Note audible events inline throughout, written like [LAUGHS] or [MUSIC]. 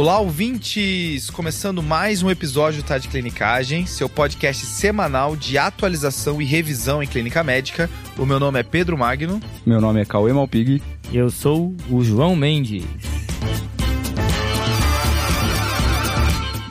Olá, ouvintes! Começando mais um episódio Tá de Clinicagem, seu podcast semanal de atualização e revisão em clínica médica. O meu nome é Pedro Magno. Meu nome é Cauê Malpig. E eu sou o João Mendes.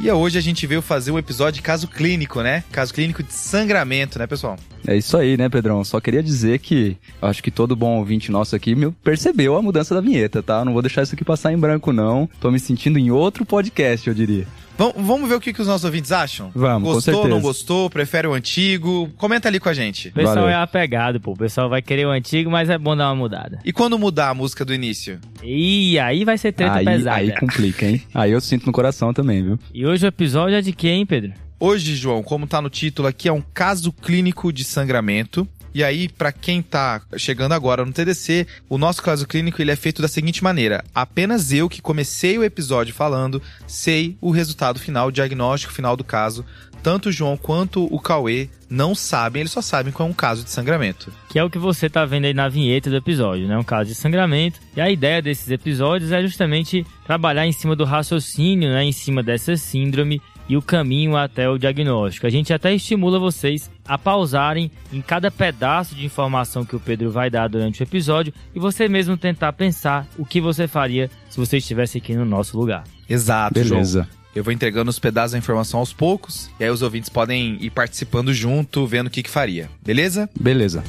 E hoje a gente veio fazer um episódio de caso clínico, né? Caso clínico de sangramento, né, pessoal? É isso aí, né, Pedrão? Só queria dizer que acho que todo bom ouvinte nosso aqui percebeu a mudança da vinheta, tá? Não vou deixar isso aqui passar em branco, não. Tô me sentindo em outro podcast, eu diria. Vamos ver o que, que os nossos ouvintes acham? Vamos, Gostou, não gostou? Prefere o antigo? Comenta ali com a gente. O pessoal Valeu. é apegado, pô. O pessoal vai querer o antigo, mas é bom dar uma mudada. E quando mudar a música do início? Ih, aí vai ser treta aí, pesada. Aí complica, hein? Aí eu sinto no coração também, viu? E hoje o episódio é de quem, Pedro? Hoje, João, como tá no título aqui, é um caso clínico de sangramento. E aí, para quem tá chegando agora no TDC, o nosso caso clínico ele é feito da seguinte maneira: apenas eu que comecei o episódio falando, sei o resultado final, o diagnóstico final do caso. Tanto o João quanto o Cauê não sabem, eles só sabem qual é um caso de sangramento. Que é o que você tá vendo aí na vinheta do episódio, né? Um caso de sangramento. E a ideia desses episódios é justamente trabalhar em cima do raciocínio, né? Em cima dessa síndrome e o caminho até o diagnóstico. A gente até estimula vocês a pausarem em cada pedaço de informação que o Pedro vai dar durante o episódio e você mesmo tentar pensar o que você faria se você estivesse aqui no nosso lugar. Exato, Beleza. João. Eu vou entregando os pedaços da informação aos poucos, e aí os ouvintes podem ir participando junto, vendo o que, que faria. Beleza? Beleza.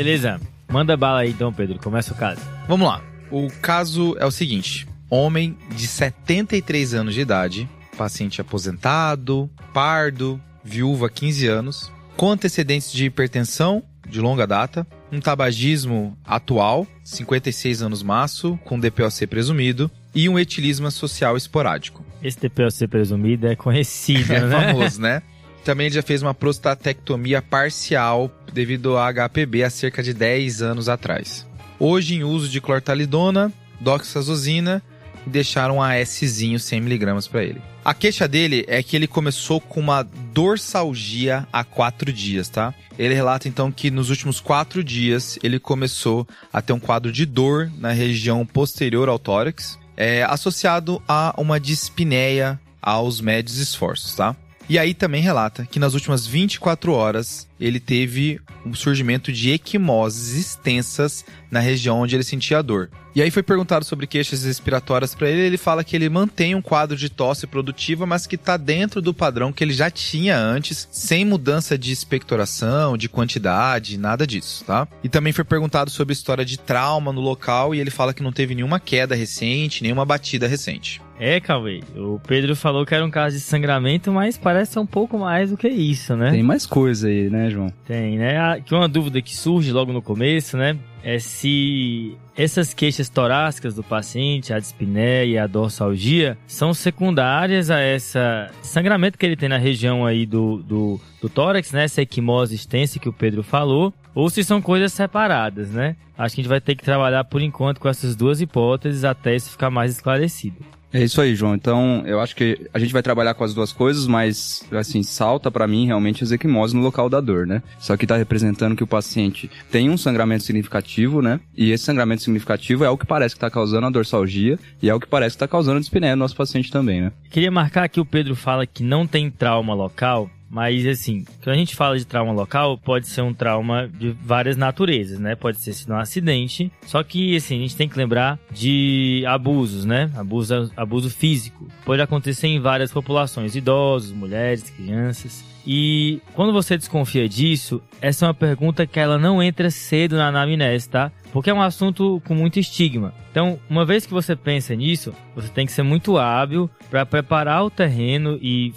Beleza. Manda bala aí então, Pedro. Começa o caso. Vamos lá. O caso é o seguinte: homem de 73 anos de idade, paciente aposentado, pardo, viúva há 15 anos, com antecedentes de hipertensão de longa data, um tabagismo atual, 56 anos maço, com DPOC presumido, e um etilismo social esporádico. Esse DPOC presumido é conhecido, é né? É famoso, né? [LAUGHS] Também ele já fez uma prostatectomia parcial devido a HPB há cerca de 10 anos atrás. Hoje em uso de clortalidona, doxazosina e deixaram um ASzinho 100mg para ele. A queixa dele é que ele começou com uma dorsalgia há quatro dias, tá? Ele relata então que nos últimos quatro dias ele começou a ter um quadro de dor na região posterior ao tórax, é, associado a uma dispneia aos médios esforços, tá? E aí também relata que nas últimas 24 horas ele teve um surgimento de equimoses extensas na região onde ele sentia dor. E aí foi perguntado sobre queixas respiratórias para ele, ele fala que ele mantém um quadro de tosse produtiva, mas que está dentro do padrão que ele já tinha antes, sem mudança de expectoração, de quantidade, nada disso, tá? E também foi perguntado sobre história de trauma no local e ele fala que não teve nenhuma queda recente, nenhuma batida recente. É, Cauê, o Pedro falou que era um caso de sangramento, mas parece ser um pouco mais do que isso, né? Tem mais coisa aí, né, João? Tem, né? Que uma dúvida que surge logo no começo, né? É se essas queixas torácicas do paciente, a dispneia e a dorsalgia, são secundárias a essa sangramento que ele tem na região aí do, do, do tórax, né? Essa equimose extensa que o Pedro falou, ou se são coisas separadas, né? Acho que a gente vai ter que trabalhar por enquanto com essas duas hipóteses até isso ficar mais esclarecido. É isso aí, João. Então, eu acho que a gente vai trabalhar com as duas coisas, mas, assim, salta para mim realmente as equimoses no local da dor, né? Isso aqui tá representando que o paciente tem um sangramento significativo, né? E esse sangramento significativo é o que parece que tá causando a dorsalgia e é o que parece que tá causando a dispneia no nosso paciente também, né? Queria marcar que o Pedro fala que não tem trauma local, mas assim, quando a gente fala de trauma local, pode ser um trauma de várias naturezas, né? Pode ser um acidente. Só que assim, a gente tem que lembrar de abusos, né? Abuso, abuso físico. Pode acontecer em várias populações, idosos, mulheres, crianças. E quando você desconfia disso, essa é uma pergunta que ela não entra cedo na anamnese, tá? Porque é um assunto com muito estigma. Então, uma vez que você pensa nisso, você tem que ser muito hábil para preparar o terreno e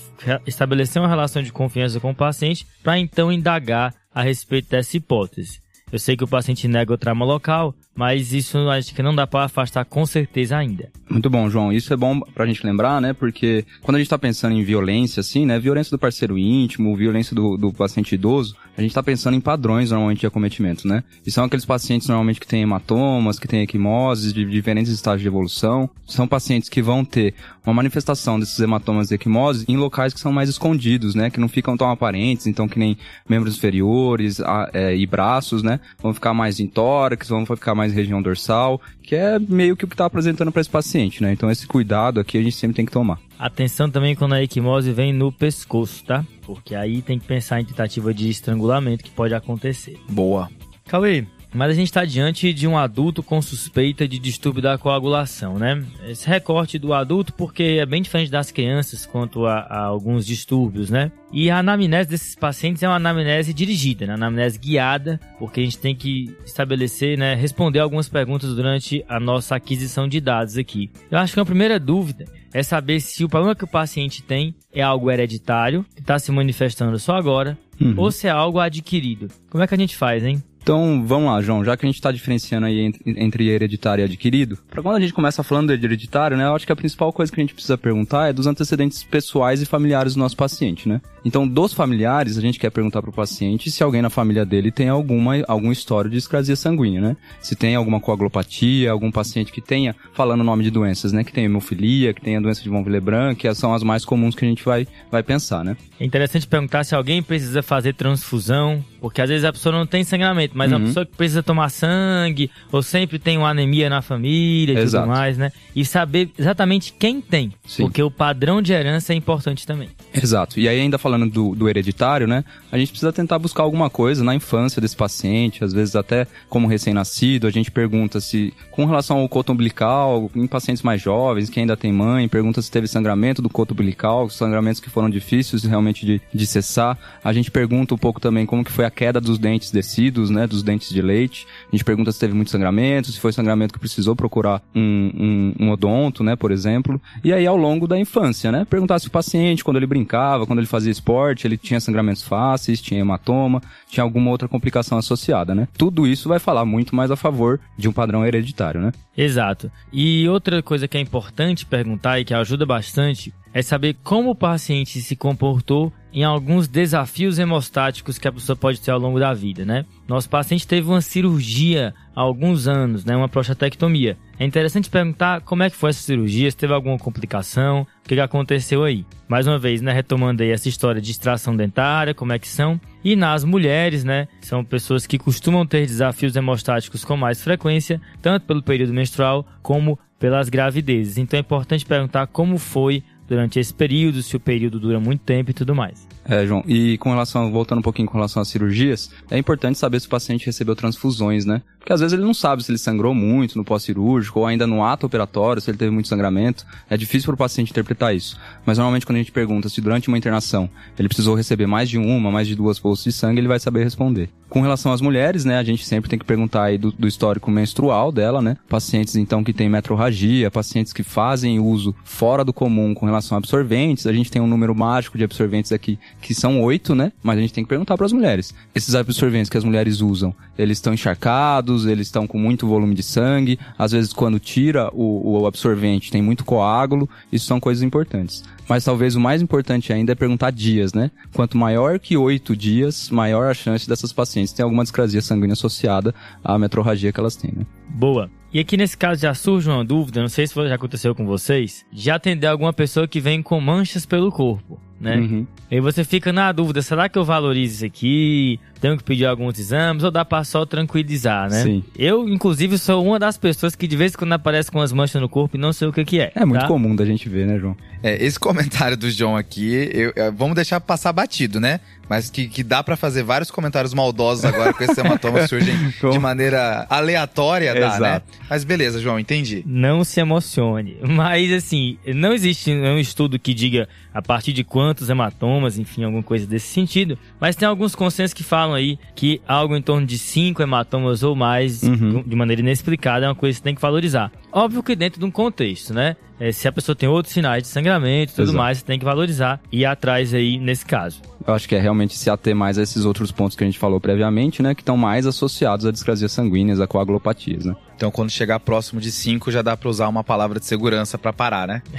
estabelecer uma relação de confiança com o paciente para então indagar a respeito dessa hipótese. Eu sei que o paciente nega o trauma local, mas isso acho que não dá para afastar com certeza ainda. Muito bom, João. Isso é bom pra gente lembrar, né? Porque quando a gente tá pensando em violência, assim, né? Violência do parceiro íntimo, violência do, do paciente idoso, a gente está pensando em padrões normalmente de acometimentos, né? E são aqueles pacientes normalmente que têm hematomas, que têm equimoses de diferentes estágios de evolução. São pacientes que vão ter uma manifestação desses hematomas e equimoses em locais que são mais escondidos, né? Que não ficam tão aparentes, então que nem membros inferiores a, é, e braços, né? Vão ficar mais em tórax, vão ficar mais em região dorsal, que é meio que o que está apresentando para esse paciente, né? Então esse cuidado aqui a gente sempre tem que tomar. Atenção também quando a equimose vem no pescoço, tá? Porque aí tem que pensar em tentativa de estrangulamento que pode acontecer. Boa. Cauê, mas a gente está diante de um adulto com suspeita de distúrbio da coagulação, né? Esse recorte do adulto, porque é bem diferente das crianças quanto a, a alguns distúrbios, né? E a anamnese desses pacientes é uma anamnese dirigida, né? anamnese guiada, porque a gente tem que estabelecer, né? Responder algumas perguntas durante a nossa aquisição de dados aqui. Eu acho que a primeira dúvida é saber se o problema que o paciente tem é algo hereditário, que está se manifestando só agora, uhum. ou se é algo adquirido. Como é que a gente faz, hein? Então, vamos lá, João, já que a gente está diferenciando aí entre, hereditário e adquirido, para quando a gente começa falando de hereditário, né, eu acho que a principal coisa que a gente precisa perguntar é dos antecedentes pessoais e familiares do nosso paciente, né? Então, dos familiares, a gente quer perguntar para o paciente se alguém na família dele tem alguma algum histórico de discrasia sanguínea, né? Se tem alguma coagulopatia, algum paciente que tenha, falando o nome de doenças, né, que tem hemofilia, que tenha doença de von Willebrand, que são as mais comuns que a gente vai, vai pensar, né? É interessante perguntar se alguém precisa fazer transfusão, porque às vezes a pessoa não tem sangramento, mas uhum. é uma pessoa que precisa tomar sangue, ou sempre tem uma anemia na família e Exato. tudo mais, né? E saber exatamente quem tem, Sim. porque o padrão de herança é importante também. Exato. E aí, ainda falando do, do hereditário, né? A gente precisa tentar buscar alguma coisa na infância desse paciente, às vezes até como recém-nascido, a gente pergunta se, com relação ao coto umbilical, em pacientes mais jovens, que ainda tem mãe, pergunta se teve sangramento do coto umbilical, sangramentos que foram difíceis realmente de, de cessar. A gente pergunta um pouco também como que foi a queda dos dentes descidos, né, dos dentes de leite. A gente pergunta se teve muito sangramento, se foi sangramento que precisou procurar um, um, um odonto, né, por exemplo. E aí ao longo da infância, né, perguntar se o paciente, quando ele brincava, quando ele fazia esporte, ele tinha sangramentos fáceis, tinha hematoma, tinha alguma outra complicação associada, né. Tudo isso vai falar muito mais a favor de um padrão hereditário, né. Exato. E outra coisa que é importante perguntar e que ajuda bastante é saber como o paciente se comportou em alguns desafios hemostáticos que a pessoa pode ter ao longo da vida, né? Nosso paciente teve uma cirurgia há alguns anos, né? Uma prostatectomia. É interessante perguntar como é que foi essa cirurgia, se teve alguma complicação, o que, aconteceu aí. Mais uma vez, né? Retomando aí essa história de extração dentária, como é que são. E nas mulheres, né? São pessoas que costumam ter desafios hemostáticos com mais frequência, tanto pelo período menstrual como pelas gravidezes. Então é importante perguntar como foi durante esse período, se o período dura muito tempo e tudo mais. É, João, e com relação, voltando um pouquinho com relação às cirurgias, é importante saber se o paciente recebeu transfusões, né? Porque às vezes ele não sabe se ele sangrou muito no pós-cirúrgico ou ainda no ato operatório, se ele teve muito sangramento. É difícil para o paciente interpretar isso. Mas normalmente quando a gente pergunta se durante uma internação ele precisou receber mais de uma, mais de duas bolsas de sangue, ele vai saber responder. Com relação às mulheres, né, a gente sempre tem que perguntar aí do, do histórico menstrual dela, né? Pacientes então que têm metrorragia, pacientes que fazem uso fora do comum com relação a absorventes. A gente tem um número mágico de absorventes aqui que são oito, né? Mas a gente tem que perguntar para as mulheres. Esses absorventes que as mulheres usam, eles estão encharcados, eles estão com muito volume de sangue. Às vezes, quando tira o, o absorvente, tem muito coágulo. Isso são coisas importantes. Mas talvez o mais importante ainda é perguntar dias, né? Quanto maior que oito dias, maior a chance dessas pacientes terem alguma discrasia sanguínea associada à metrorragia que elas têm, né? Boa. E aqui nesse caso já surge uma dúvida, não sei se já aconteceu com vocês, de atender alguma pessoa que vem com manchas pelo corpo, né? Uhum. E você fica na dúvida, será que eu valorizo isso aqui? Tenho que pedir alguns exames ou dá pra só tranquilizar, né? Sim. Eu, inclusive, sou uma das pessoas que de vez em quando aparece com as manchas no corpo e não sei o que que é. É muito tá? comum da gente ver, né, João? É, esse comentário do João aqui, eu, eu, vamos deixar passar batido, né? Mas que, que dá para fazer vários comentários maldosos agora com esse hematoma surgem [LAUGHS] de maneira aleatória, dá, né? Mas beleza, João, entendi. Não se emocione. Mas assim, não existe um estudo que diga a partir de quantos hematomas, enfim, alguma coisa desse sentido. Mas tem alguns consensos que falam aí que algo em torno de cinco hematomas ou mais, uhum. de maneira inexplicada, é uma coisa que você tem que valorizar. Óbvio que dentro de um contexto, né? É, se a pessoa tem outros sinais de sangramento e tudo Exato. mais, você tem que valorizar e ir atrás aí nesse caso. Eu acho que é realmente se ater mais a esses outros pontos que a gente falou previamente, né? Que estão mais associados a discrasias sanguíneas, a coagulopatias, né? Então, quando chegar próximo de 5, já dá para usar uma palavra de segurança para parar, né? [LAUGHS]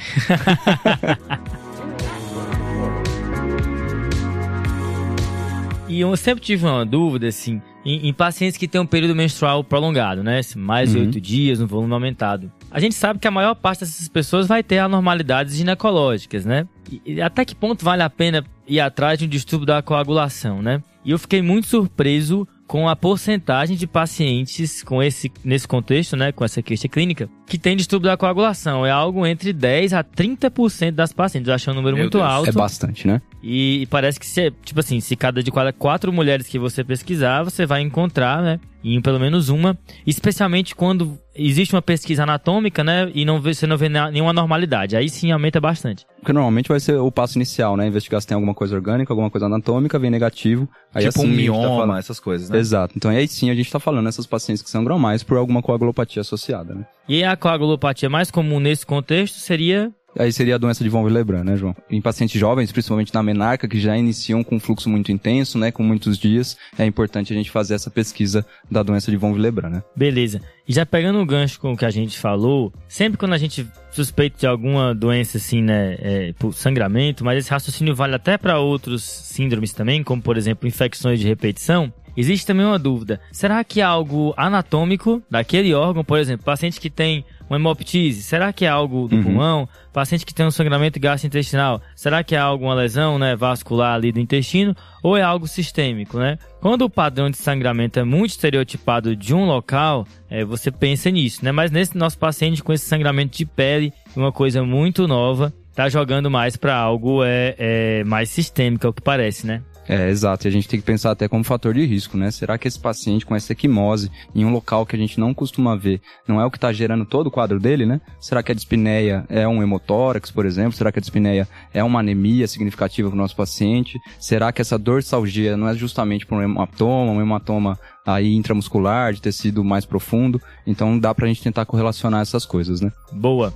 E eu sempre tive uma dúvida, assim, em, em pacientes que têm um período menstrual prolongado, né? Mais de Uhum. oito dias, um volume aumentado. A gente sabe que a maior parte dessas pessoas vai ter anormalidades ginecológicas, né? E até que ponto vale a pena ir atrás de um distúrbio da coagulação, né? E eu fiquei muito surpreso com a porcentagem de pacientes com esse nesse contexto, né, com essa queixa clínica, que tem distúrbio da coagulação. É algo entre 10 a 30% das pacientes. Eu acho um número Meu muito Deus. alto. É bastante, né? E, e parece que, se, tipo assim, se cada de cada quatro mulheres que você pesquisar, você vai encontrar, né? Em pelo menos uma. Especialmente quando existe uma pesquisa anatômica, né? E não vê, você não vê nenhuma anormalidade. Aí sim aumenta bastante. Porque normalmente vai ser o passo inicial, né? Investigar se tem alguma coisa orgânica, alguma coisa anatômica, vem negativo. Aí tipo assim, um tá mioma, falando- essas coisas, né? Exato. Então aí sim a gente tá falando essas pacientes que sangram mais por alguma coagulopatia associada, né? E a coagulopatia mais comum nesse contexto seria Aí seria a doença de von Willebrand, né, João? Em pacientes jovens, principalmente na menarca, que já iniciam com um fluxo muito intenso, né, com muitos dias, é importante a gente fazer essa pesquisa da doença de von Willebrand, né? Beleza. E já pegando o gancho com o que a gente falou, sempre quando a gente suspeita de alguma doença assim, né, é, por sangramento, mas esse raciocínio vale até para outros síndromes também, como por exemplo infecções de repetição. Existe também uma dúvida: será que é algo anatômico daquele órgão, por exemplo, paciente que tem uma hemoptise, será que é algo do Uhum. pulmão? Paciente que tem um sangramento gastrointestinal, será que é alguma lesão, né, vascular ali do intestino? Ou é algo sistêmico, né? Quando o padrão de sangramento é muito estereotipado de um local, é, você pensa nisso, né? Mas nesse nosso paciente com esse sangramento de pele, uma coisa muito nova, tá jogando mais para algo é, é mais sistêmico, é o que parece, né? É, exato. E a gente tem que pensar até como fator de risco, né? Será que esse paciente com essa equimose em um local que a gente não costuma ver, não é o que está gerando todo o quadro dele, né? Será que a dispneia é um hemotórax, por exemplo? Será que a dispneia é uma anemia significativa para o nosso paciente? Será que essa dorsalgia não é justamente por um hematoma, um hematoma aí intramuscular, de tecido mais profundo? Então dá pra gente tentar correlacionar essas coisas, né? Boa.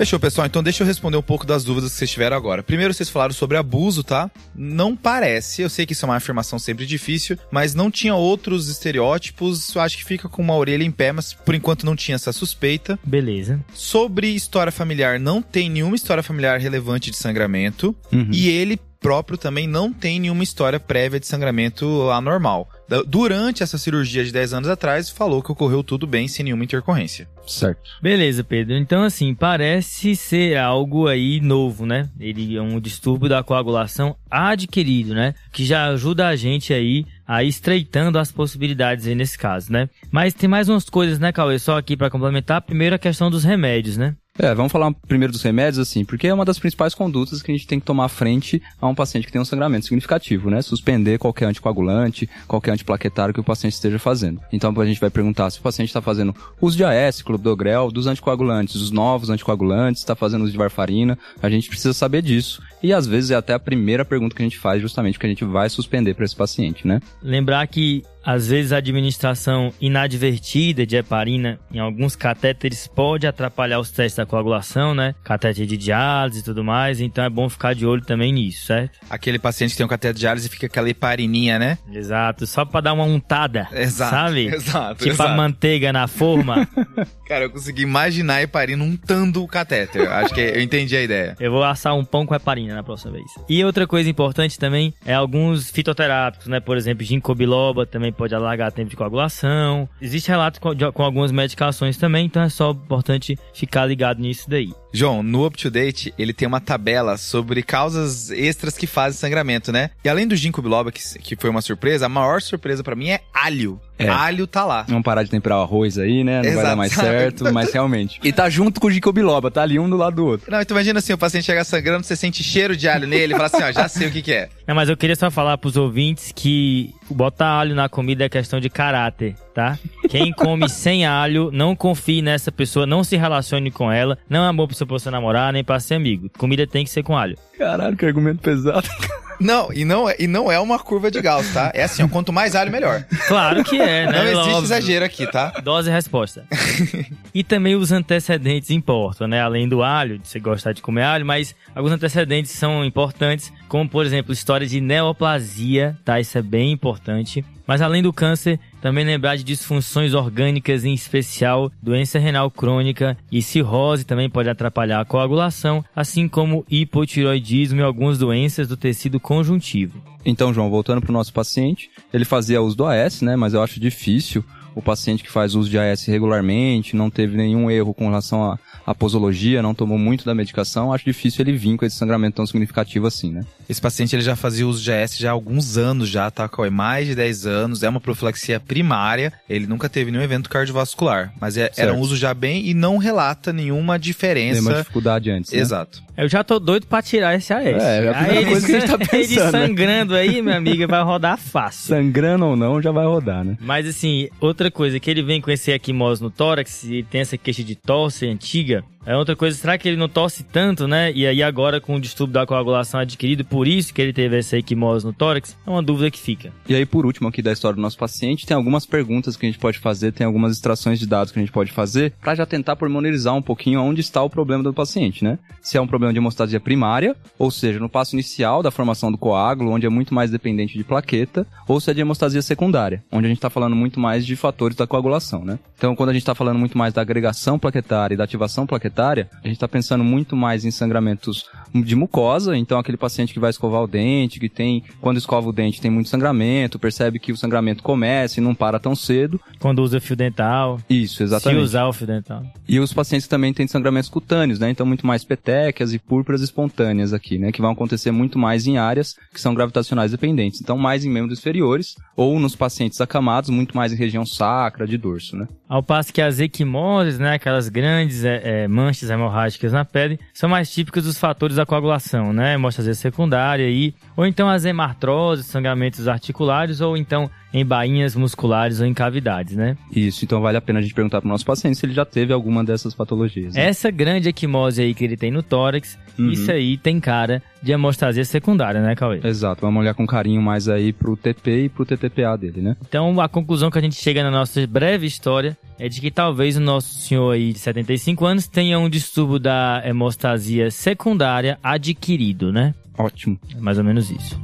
Fechou, pessoal. Então deixa eu responder um pouco das dúvidas que vocês tiveram agora. Primeiro, vocês falaram sobre abuso, tá? Não parece, eu sei que isso é uma afirmação sempre difícil, mas não tinha outros estereótipos. Eu acho que fica com uma orelha em pé, mas por enquanto não tinha essa suspeita. Beleza. Sobre história familiar, não tem nenhuma história familiar relevante de sangramento. Uhum. E ele próprio também não tem nenhuma história prévia de sangramento anormal. Durante essa cirurgia de 10 anos atrás, falou que ocorreu tudo bem, sem nenhuma intercorrência. Certo. Beleza, Pedro. Então, assim, parece ser algo aí novo, né? Ele é um distúrbio da coagulação adquirido, né? Que já ajuda a gente aí a ir estreitando as possibilidades aí nesse caso, né? Mas tem mais umas coisas, né, Cauê? Só aqui pra complementar. Primeiro a questão dos remédios, né? É, vamos falar primeiro dos remédios, assim, porque é uma das principais condutas que a gente tem que tomar frente a um paciente que tem um sangramento significativo, né? Suspender qualquer anticoagulante, qualquer antiplaquetário que o paciente esteja fazendo. Então, a gente vai perguntar se o paciente está fazendo uso de AS, clopidogrel, dos anticoagulantes, os novos anticoagulantes, está fazendo uso de varfarina, a gente precisa saber disso. E às vezes é até a primeira pergunta que a gente faz, justamente porque a gente vai suspender para esse paciente, né? Lembrar que às vezes a administração inadvertida de heparina em alguns catéteres pode atrapalhar os testes da coagulação, né? Catéter de diálise e tudo mais, então é bom ficar de olho também nisso, certo? Aquele paciente que tem um cateter de diálise e fica aquela heparininha, né? Exato, só pra dar uma untada, Exato. sabe? [LAUGHS] Exato. Tipo a exato. manteiga na forma. [LAUGHS] Cara, eu consegui imaginar a heparina untando o catéter. Acho que eu entendi a ideia. Eu vou assar um pão com heparina na próxima vez. E outra coisa importante também é alguns fitoterápicos, né? Por exemplo, ginkgo biloba também pode alargar tempo de coagulação. Existe relato com, de- com algumas medicações também, então é só importante ficar ligado nisso daí. João, no Up to Date, ele tem uma tabela sobre causas extras que fazem sangramento, né? E além do ginkgo biloba, que, que foi uma surpresa, a maior surpresa pra mim é alho. É. Alho tá lá. Vamos parar de temperar o arroz aí, né? Não vai Exato. dar mais certo, mas [LAUGHS] realmente. E tá junto com o ginkgo biloba, tá ali um do lado do outro. Não, então imagina assim, o paciente chega sangrando, você sente cheiro de alho nele e fala assim, ó, já sei o que que é. Não, mas eu queria só falar pros ouvintes que botar alho na comida é questão de caráter, tá? Quem [LAUGHS] come sem alho, não confie nessa pessoa, não se relacione com ela. Não é bom pra você namorar, nem pra ser amigo. Comida tem que ser com alho. Caralho, que argumento pesado. Não, e não é, e não é uma curva de Gauss, tá? É assim, ó, quanto mais alho, melhor. Claro que é, né? Não existe Óbvio. exagero aqui, tá? Dose e resposta. [LAUGHS] e também os antecedentes importam, né? Além do alho, de você gostar de comer alho, mas alguns antecedentes são importantes, como por exemplo, história de neoplasia, tá? Isso é bem importante. Mas além do câncer, também lembrar de disfunções orgânicas, em especial doença renal crônica e cirrose também pode atrapalhar a coagulação, assim como hipotiroidismo e algumas doenças do tecido conjuntivo. Então, João, voltando para o nosso paciente, ele fazia uso do AS, né? Mas eu acho difícil o paciente que faz uso de AS regularmente, não teve nenhum erro com relação a a posologia, não tomou muito da medicação, acho difícil ele vir com esse sangramento tão significativo assim, né? Esse paciente ele já fazia uso de AS já há alguns anos já, tá, Cauê? Mais de 10 anos, é uma profilaxia primária, ele nunca teve nenhum evento cardiovascular, mas é, era um uso já bem e não relata nenhuma diferença. Nenhuma dificuldade antes, né? Exato. Eu já tô doido pra tirar esse AS. É, é a primeira aí coisa que a gente tá [LAUGHS] pensando. Ele né? sangrando aí, minha amiga, vai rodar fácil. Sangrando ou não, já vai rodar, né? Mas assim, outra coisa, que ele vem com esse equimose no tórax e tem essa queixa de tosse antiga, é outra coisa, será que ele não tosse tanto, né? E aí agora com o distúrbio da coagulação adquirido, por isso que ele teve essa equimose no tórax? É uma dúvida que fica. E aí, por último aqui da história do nosso paciente, tem algumas perguntas que a gente pode fazer, tem algumas extrações de dados que a gente pode fazer para já tentar pormenorizar um pouquinho onde está o problema do paciente, né? Se é um problema de hemostasia primária, ou seja, no passo inicial da formação do coágulo, onde é muito mais dependente de plaqueta, ou se é de hemostasia secundária, onde a gente está falando muito mais de fatores da coagulação, né? Então, quando a gente está falando muito mais da agregação plaquetária e da ativação plaquetária, a gente está pensando muito mais em sangramentos de mucosa, então aquele paciente que vai escovar o dente, que tem, quando escova o dente, tem muito sangramento, percebe que o sangramento começa e não para tão cedo. Quando usa fio dental. Isso, exatamente. Se usar o fio dental. E os pacientes também têm sangramentos cutâneos, né? Então muito mais petequias e púrpuras espontâneas aqui, né? Que vão acontecer muito mais em áreas que são gravitacionais dependentes. Então mais em membros inferiores ou nos pacientes acamados, muito mais em região sacra, de dorso, né? Ao passo que as equimoses, né? Aquelas grandes é, é, manchas hemorrágicas na pele, são mais típicas dos fatores da coagulação, né? Hemostasia secundária e ou então as hemartroses, sangramentos articulares ou então em bainhas musculares ou em cavidades, né? Isso, então vale a pena a gente perguntar para o nosso paciente se ele já teve alguma dessas patologias. Né? Essa grande equimose aí que ele tem no tórax, uhum. isso aí tem cara de hemostasia secundária, né, Cauê? Exato, vamos olhar com carinho mais aí pro TP e pro TTPA dele, né? Então a conclusão que a gente chega na nossa breve história é de que talvez o nosso senhor aí de 75 anos tenha um distúrbio da hemostasia secundária adquirido, né? Ótimo. É mais ou menos isso.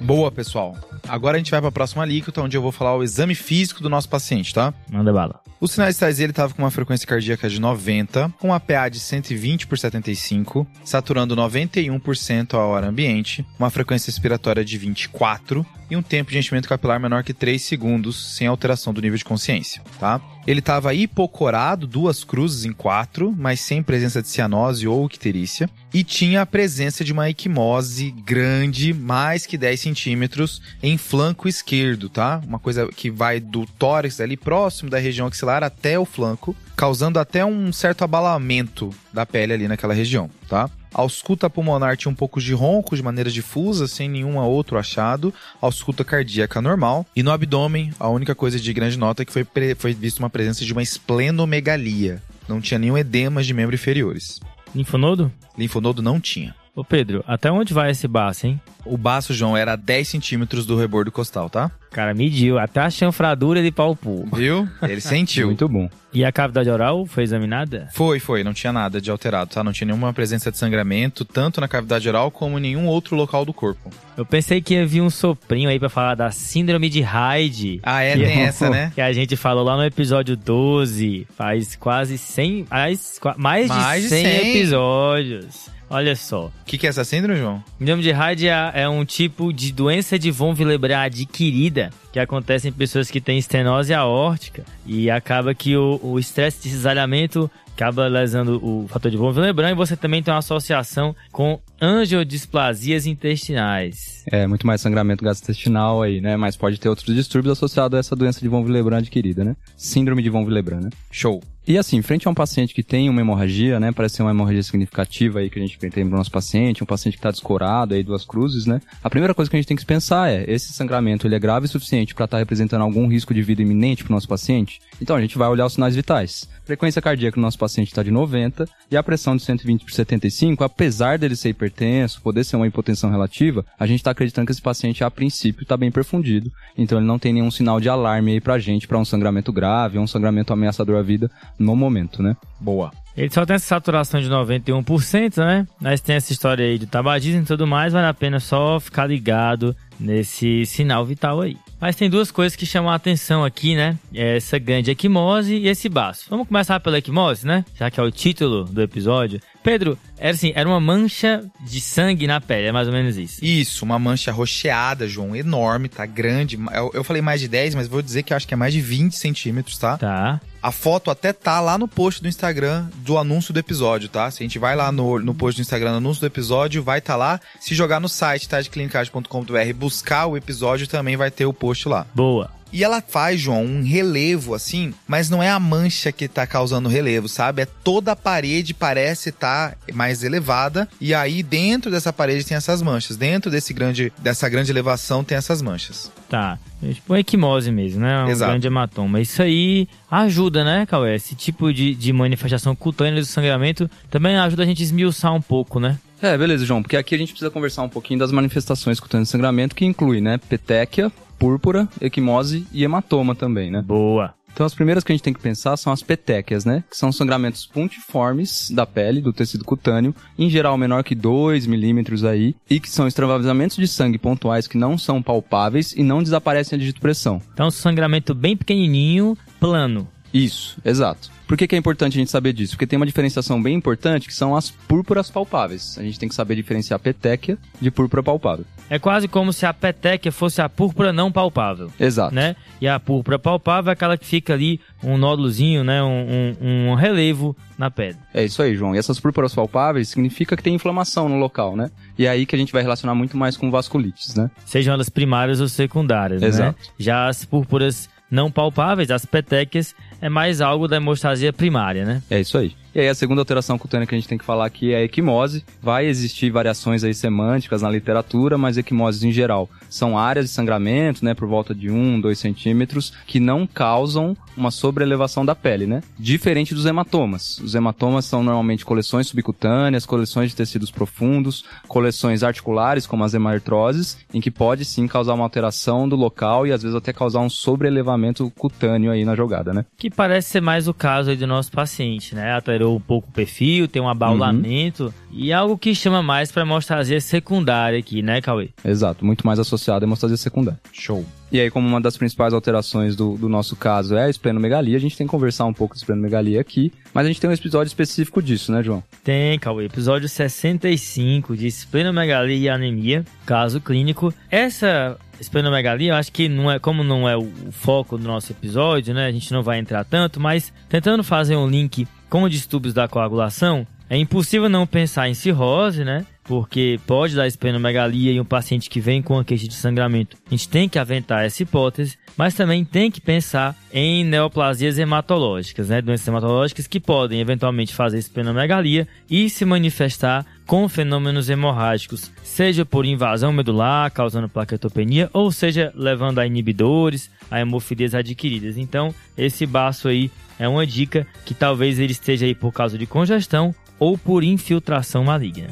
Boa, pessoal. Agora a gente vai para a próxima alíquota, onde eu vou falar o exame físico do nosso paciente, tá? Manda bala. Os sinais vitais ele estava com uma frequência cardíaca de 90, com uma PA de 120 por 75, saturando 91% a hora ambiente, uma frequência respiratória de 24 e um tempo de enchimento capilar menor que 3 segundos, sem alteração do nível de consciência, tá? Ele estava hipocorado, duas cruzes em quatro, mas sem presença de cianose ou icterícia, e tinha a presença de uma equimose grande, mais que 10 centímetros, em flanco esquerdo, tá? Uma coisa que vai do tórax ali próximo da região axilar até o flanco, causando até um certo abalamento da pele ali naquela região, tá? Ausculta pulmonar tinha um pouco de ronco de maneira difusa, sem nenhum outro achado. Ausculta cardíaca normal. E no abdômen, a única coisa de grande nota é que foi, foi vista uma presença de uma esplenomegalia. Não tinha nenhum edema de membros inferiores. Linfonodo? Linfonodo não tinha. Ô Pedro, até onde vai esse baço, hein? O baço, João, era 10 centímetros do rebordo costal, tá? Cara, mediu. Até a chanfradura de palpu. Viu? Ele sentiu. [LAUGHS] Muito bom. E a cavidade oral foi examinada? Foi, foi. Não tinha nada de alterado, tá? Não tinha nenhuma presença de sangramento, tanto na cavidade oral como em nenhum outro local do corpo. Eu pensei que ia vir um soprinho aí pra falar da síndrome de Hyde. Ah, é? Tem é, essa, né? [LAUGHS] Que a gente falou lá no episódio 12. Faz quase 100... Mais, mais, mais de 100, de 100 episódios. Olha só. O que, que é essa síndrome, João? Síndrome de Hyde é, é, um tipo de doença de von Willebrand adquirida que acontece em pessoas que têm estenose aórtica e acaba que o estresse de cisalhamento acaba lesando o fator de von Willebrand e você também tem uma associação com angiodisplasias intestinais. É, muito mais sangramento gastrointestinal aí, né? Mas pode ter outros distúrbios associados a essa doença de von Willebrand adquirida, né? Síndrome de von Willebrand, né? Show. E assim, frente a um paciente que tem uma hemorragia, né, parece ser uma hemorragia significativa aí que a gente tem no nosso paciente, um paciente que está descorado aí, duas cruzes, né, a primeira coisa que a gente tem que pensar é, esse sangramento ele é grave o suficiente para estar tá representando algum risco de vida iminente para o nosso paciente? Então a gente vai olhar os sinais vitais. Frequência cardíaca do nosso paciente está de 90 e a pressão de 120 por 75, apesar dele ser hipertenso, poder ser uma hipotensão relativa, a gente está acreditando que esse paciente a princípio está bem perfundido, então ele não tem nenhum sinal de alarme aí pra gente para um sangramento grave ou um sangramento ameaçador à vida no momento, né? Boa. Ele só tem essa saturação de 91%, né? Mas tem essa história aí de tabagismo e tudo mais, vale a pena só ficar ligado nesse sinal vital aí. Mas tem duas coisas que chamam a atenção aqui, né? É essa grande equimose e esse baço. Vamos começar pela equimose, né? Já que é o título do episódio. Pedro, era assim, era uma mancha de sangue na pele, é mais ou menos isso. Isso, uma mancha rocheada, João, enorme, tá grande. Eu, eu falei mais de 10, mas vou dizer que eu acho que é mais de 20 centímetros, tá? Tá. A foto até tá lá no post do Instagram do anúncio do episódio, tá? Se a gente vai lá no, no post do Instagram, no anúncio do episódio, vai tá lá. Se jogar no site, tadeclinicagem.com.br, buscar o episódio, também vai ter o post lá. Boa. E ela faz, João, um relevo assim, mas não é a mancha que tá causando relevo, sabe? É toda a parede parece estar tá mais elevada e aí dentro dessa parede tem essas manchas. Dentro desse grande dessa grande elevação tem essas manchas. Tá. É tipo uma equimose mesmo, né? Um Exato. grande hematoma. Isso aí ajuda, né, Cauê? Esse tipo de, de manifestação cutânea do sangramento também ajuda a gente a esmiuçar um pouco, né? É, beleza, João, porque aqui a gente precisa conversar um pouquinho das manifestações cutâneas de sangramento, que inclui, né, petéquia, púrpura, equimose e hematoma também, né? Boa. Então as primeiras que a gente tem que pensar são as petequias, né? Que são sangramentos pontiformes da pele, do tecido cutâneo, em geral menor que 2 milímetros aí, e que são extravasamentos de sangue pontuais que não são palpáveis e não desaparecem a digitopressão. Então, sangramento bem pequenininho, plano. Isso, exato. Por que, que, é importante a gente saber disso? Porque tem uma diferenciação bem importante que são as púrpuras palpáveis. A gente tem que saber diferenciar a petéquia de púrpura palpável. É quase como se a petéquia fosse a púrpura não palpável. Exato. Né? E a púrpura palpável é aquela que fica ali, um nódulozinho, né? Um, um, um relevo na pele. É isso aí, João. E essas púrpuras palpáveis significa que tem inflamação no local, né? E é aí que a gente vai relacionar muito mais com vasculites, né? Sejam elas primárias ou secundárias, Exato. né? Já as púrpuras não palpáveis, as petequias, é mais algo da hemostasia primária, né? É isso aí. E aí a segunda alteração cutânea que a gente tem que falar aqui é a equimose. Vai existir variações aí semânticas na literatura, mas equimoses em geral são áreas de sangramento, né, por volta de 1, 2 centímetros, que não causam uma sobreelevação da pele, né? Diferente dos hematomas. Os hematomas são normalmente coleções subcutâneas, coleções de tecidos profundos, coleções articulares, como as hemartroses, em que pode sim causar uma alteração do local e às vezes até causar um sobreelevamento cutâneo aí na jogada, né? Que parece ser mais o caso aí do nosso paciente, né? Alterou um pouco o perfil, tem um abaulamento uhum. e algo que chama mais para hemostasia secundária aqui, né, Cauê? Exato, muito mais associado à hemostasia secundária. Show. E aí, como uma das principais alterações do, do nosso caso é a esplenomegalia, a gente tem que conversar um pouco de esplenomegalia aqui, mas a gente tem um episódio específico disso, né, João? Tem, Cauê. Episódio 65 de esplenomegalia e anemia, caso clínico. Essa esplenomegalia, eu acho que não é, como não é o, o foco do nosso episódio, né, a gente não vai entrar tanto, mas tentando fazer um link com distúrbios da coagulação, é impossível não pensar em cirrose, né? Porque pode dar esplenomegalia em um paciente que vem com a queixa de sangramento. A gente tem que aventar essa hipótese, mas também tem que pensar em neoplasias hematológicas, né? Doenças hematológicas que podem eventualmente fazer esplenomegalia e se manifestar com fenômenos hemorrágicos, seja por invasão medular, causando plaquetopenia, ou seja, levando a inibidores, a hemofilias adquiridas. Então, esse baço aí é uma dica que talvez ele esteja aí por causa de congestão ou por infiltração maligna.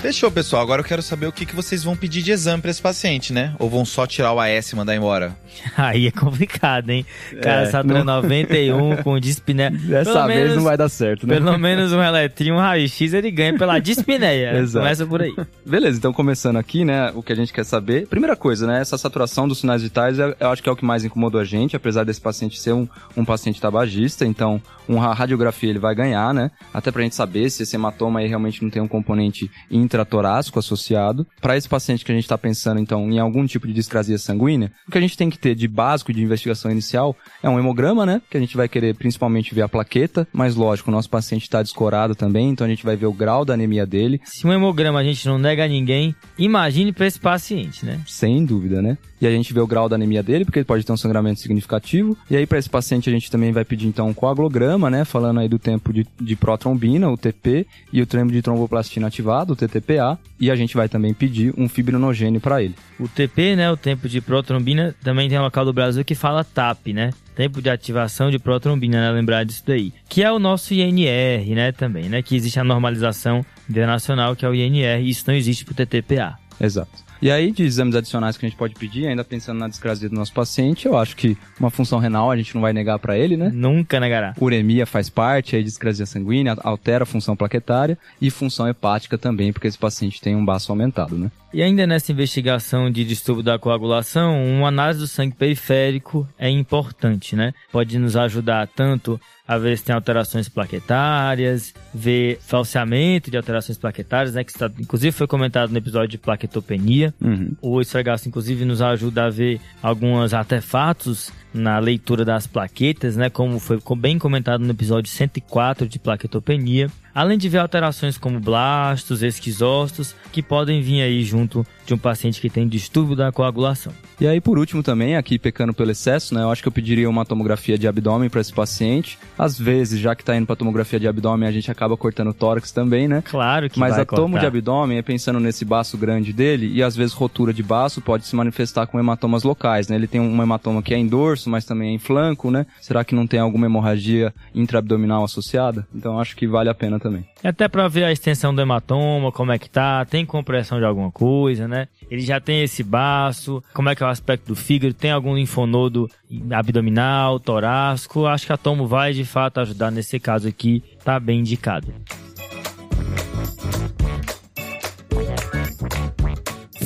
Fechou, pessoal. Agora eu quero saber o que, que vocês vão pedir de exame para esse paciente, né? Ou vão só tirar o AS e mandar embora? [LAUGHS] Aí é complicado, hein? Cara, é, Saturno não... 91 com dispneia. [LAUGHS] Dessa pelo vez menos, não vai dar certo, né? Pelo menos um eletrinho, um raio-x, ele ganha pela [LAUGHS] dispneia. Exato. Começa por aí. Beleza, então começando aqui, né? O que a gente quer saber. Primeira coisa, né? Essa saturação dos sinais vitais, eu acho que é o que mais incomodou a gente, apesar desse paciente ser um, um paciente tabagista. Então, uma radiografia ele vai ganhar, né? Até pra gente saber se esse hematoma aí realmente não tem um componente intratorácico associado. Para esse paciente que a gente está pensando, então, em algum tipo de discrasia sanguínea, o que a gente tem que ter de básico de investigação inicial é um hemograma, né? Que a gente vai querer principalmente ver a plaqueta, mas lógico, o nosso paciente está descorado também, então a gente vai ver o grau da anemia dele. Se um hemograma a gente não nega a ninguém, imagine para esse paciente, né? Sem dúvida, né? E a gente vê o grau da anemia dele, porque ele pode ter um sangramento significativo. E aí, para esse paciente, a gente também vai pedir então um coagulograma, né? Falando aí do tempo de, de protrombina, o TP, e o tempo de tromboplastina ativado, o TTPA. E a gente vai também pedir um fibrinogênio para ele. O TP, né? O tempo de protrombina, também tem um local do Brasil que fala TAP, né? Tempo de ativação de protrombina, né? Lembrar disso daí. Que é o nosso INR, né? Também, né? Que existe a normalização internacional, que é o INR, e isso não existe pro TTPA. Exato. E aí, de exames adicionais que a gente pode pedir, ainda pensando na discrasia do nosso paciente, eu acho que uma função renal a gente não vai negar para ele, né? Nunca negará. Uremia faz parte, aí discrasia sanguínea, altera a função plaquetária e função hepática também, porque esse paciente tem um baço aumentado, né? E ainda nessa investigação de distúrbio da coagulação, uma análise do sangue periférico é importante, né? Pode nos ajudar tanto a ver se tem alterações plaquetárias, ver falseamento de alterações plaquetárias, né? Que está, inclusive foi comentado no episódio de plaquetopenia. Uhum. O esfregaço, inclusive, nos ajuda a ver alguns artefatos na leitura das plaquetas, né? Como foi bem comentado no episódio 104 de plaquetopenia. Além de ver alterações como blastos, esquizócitos, que podem vir aí junto de um paciente que tem distúrbio da coagulação. E aí, por último, também, aqui pecando pelo excesso, né? Eu acho que eu pediria uma tomografia de abdômen para esse paciente. Às vezes, já que tá indo pra tomografia de abdômen, a gente acaba cortando o tórax também, né? Claro que Mas vai a tomo cortar. de abdômen é pensando nesse baço grande dele e às vezes rotura de baço pode se manifestar com hematomas locais, né? Ele tem um hematoma que é em dorso, mas também é em flanco, né? Será que não tem alguma hemorragia intraabdominal associada? Então acho que vale a pena também. E até para ver a extensão do hematoma, como é que tá, tem compressão de alguma coisa, né? Ele já tem esse baço, como é que é o aspecto do fígado, tem algum linfonodo abdominal, torácico. Acho que a tomo vai de fato ajudar nesse caso aqui, tá bem indicado.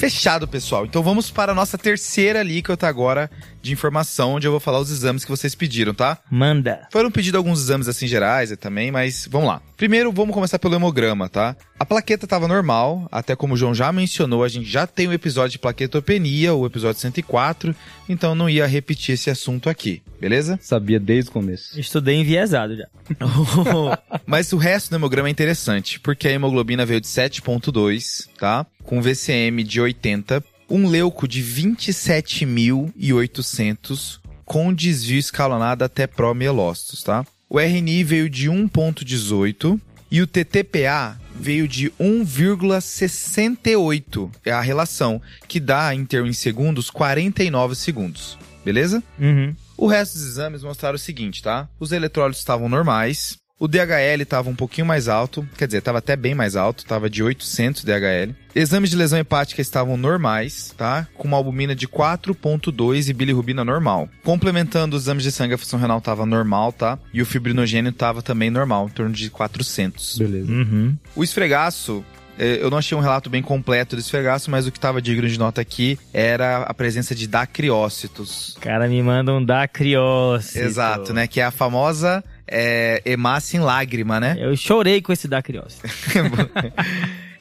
Fechado, pessoal. Então vamos para a nossa terceira alíquota agora de informação, onde eu vou falar os exames que vocês pediram, tá? Manda. Foram pedidos alguns exames assim gerais também, mas vamos lá. Primeiro, vamos começar pelo hemograma, tá? A plaqueta estava normal, até como o João já mencionou, a gente já tem o episódio de plaquetopenia, o episódio 104, então não ia repetir esse assunto aqui, beleza? Sabia desde o começo. Estudei enviesado já. [LAUGHS] Mas o resto do hemograma é interessante, porque a hemoglobina veio de 7.2, tá? Com VCM de 80, um leuco de 27.800 com desvio escalonado até promielócitos, tá? O RNI veio de 1.18 e o TTPA veio de 1,68. É a relação que dá em termos em segundos 49 segundos. Beleza? Uhum. O resto dos exames mostraram o seguinte, tá? Os eletrólitos estavam normais, o DHL estava um pouquinho mais alto, quer dizer, estava até bem mais alto, estava de 800 DHL. Exames de lesão hepática estavam normais, tá? Com uma albumina de 4.2 e bilirrubina normal. Complementando os exames de sangue, a função renal estava normal, tá? E o fibrinogênio estava também normal, em torno de 400. Beleza. Uhum. O esfregaço, eh, eu não achei um relato bem completo do esfregaço, mas o que estava digno de nota aqui era a presença de dacriócitos. O cara me manda um dacriócito. Exato, né? Que é a famosa é, hemácia em lágrima, né? Eu chorei com esse dacriócito. [LAUGHS]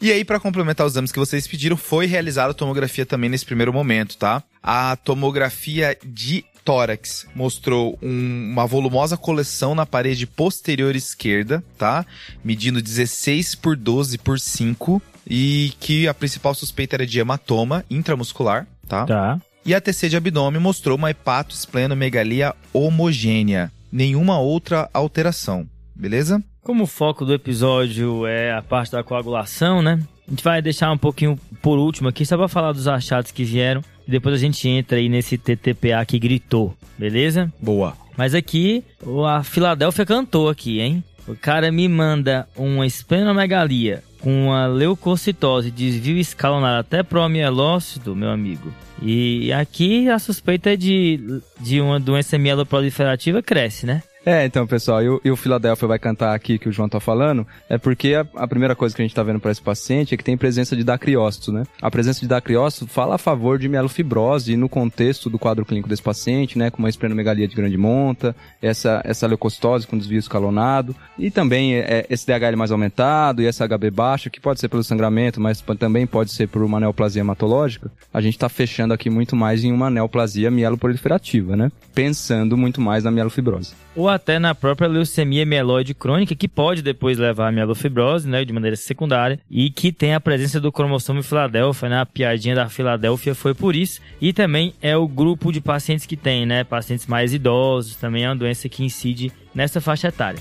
E aí, para complementar os exames que vocês pediram, foi realizada a tomografia também nesse primeiro momento, tá? A tomografia de tórax mostrou um- uma volumosa coleção na parede posterior esquerda, tá? Medindo 16 por 12 por 5 e que a principal suspeita era de hematoma intramuscular, tá? Tá. E a TC de abdômen mostrou uma hepatosplenomegalia homogênea, nenhuma outra alteração, beleza? Como o foco do episódio é a parte da coagulação, né? A gente vai deixar um pouquinho por último aqui, só pra falar dos achados que vieram. E depois a gente entra aí nesse TTPA que gritou, beleza? Boa. Mas aqui, o- a Filadélfia cantou aqui, hein? O cara me manda uma esplenomegalia com uma leucocitose, desvio escalonado até promielócito, meu amigo. E aqui a suspeita de, de uma doença mieloproliferativa cresce, né? É, então, pessoal, e o, Philadelphia vai cantar aqui que o João tá falando, é porque a, a primeira coisa que a gente tá vendo para esse paciente é que tem presença de dacriócito, né? A presença de dacriócito fala a favor de mielofibrose no contexto do quadro clínico desse paciente, né? Com uma esplenomegalia de grande monta, essa, essa leucocitose com desvio escalonado, e também é, esse DHL mais aumentado e essa HB baixa, que pode ser pelo sangramento, mas também pode ser por uma neoplasia hematológica. A gente tá fechando aqui muito mais em uma neoplasia mieloproliferativa, né? Pensando muito mais na mielofibrose. Ou até na própria leucemia mieloide crônica, que pode depois levar à mielofibrose, né, de maneira secundária, e que tem a presença do cromossomo Filadélfia, né, a piadinha da Filadélfia foi por isso, e também é o grupo de pacientes que tem, né, pacientes mais idosos, também é uma doença que incide nessa faixa etária.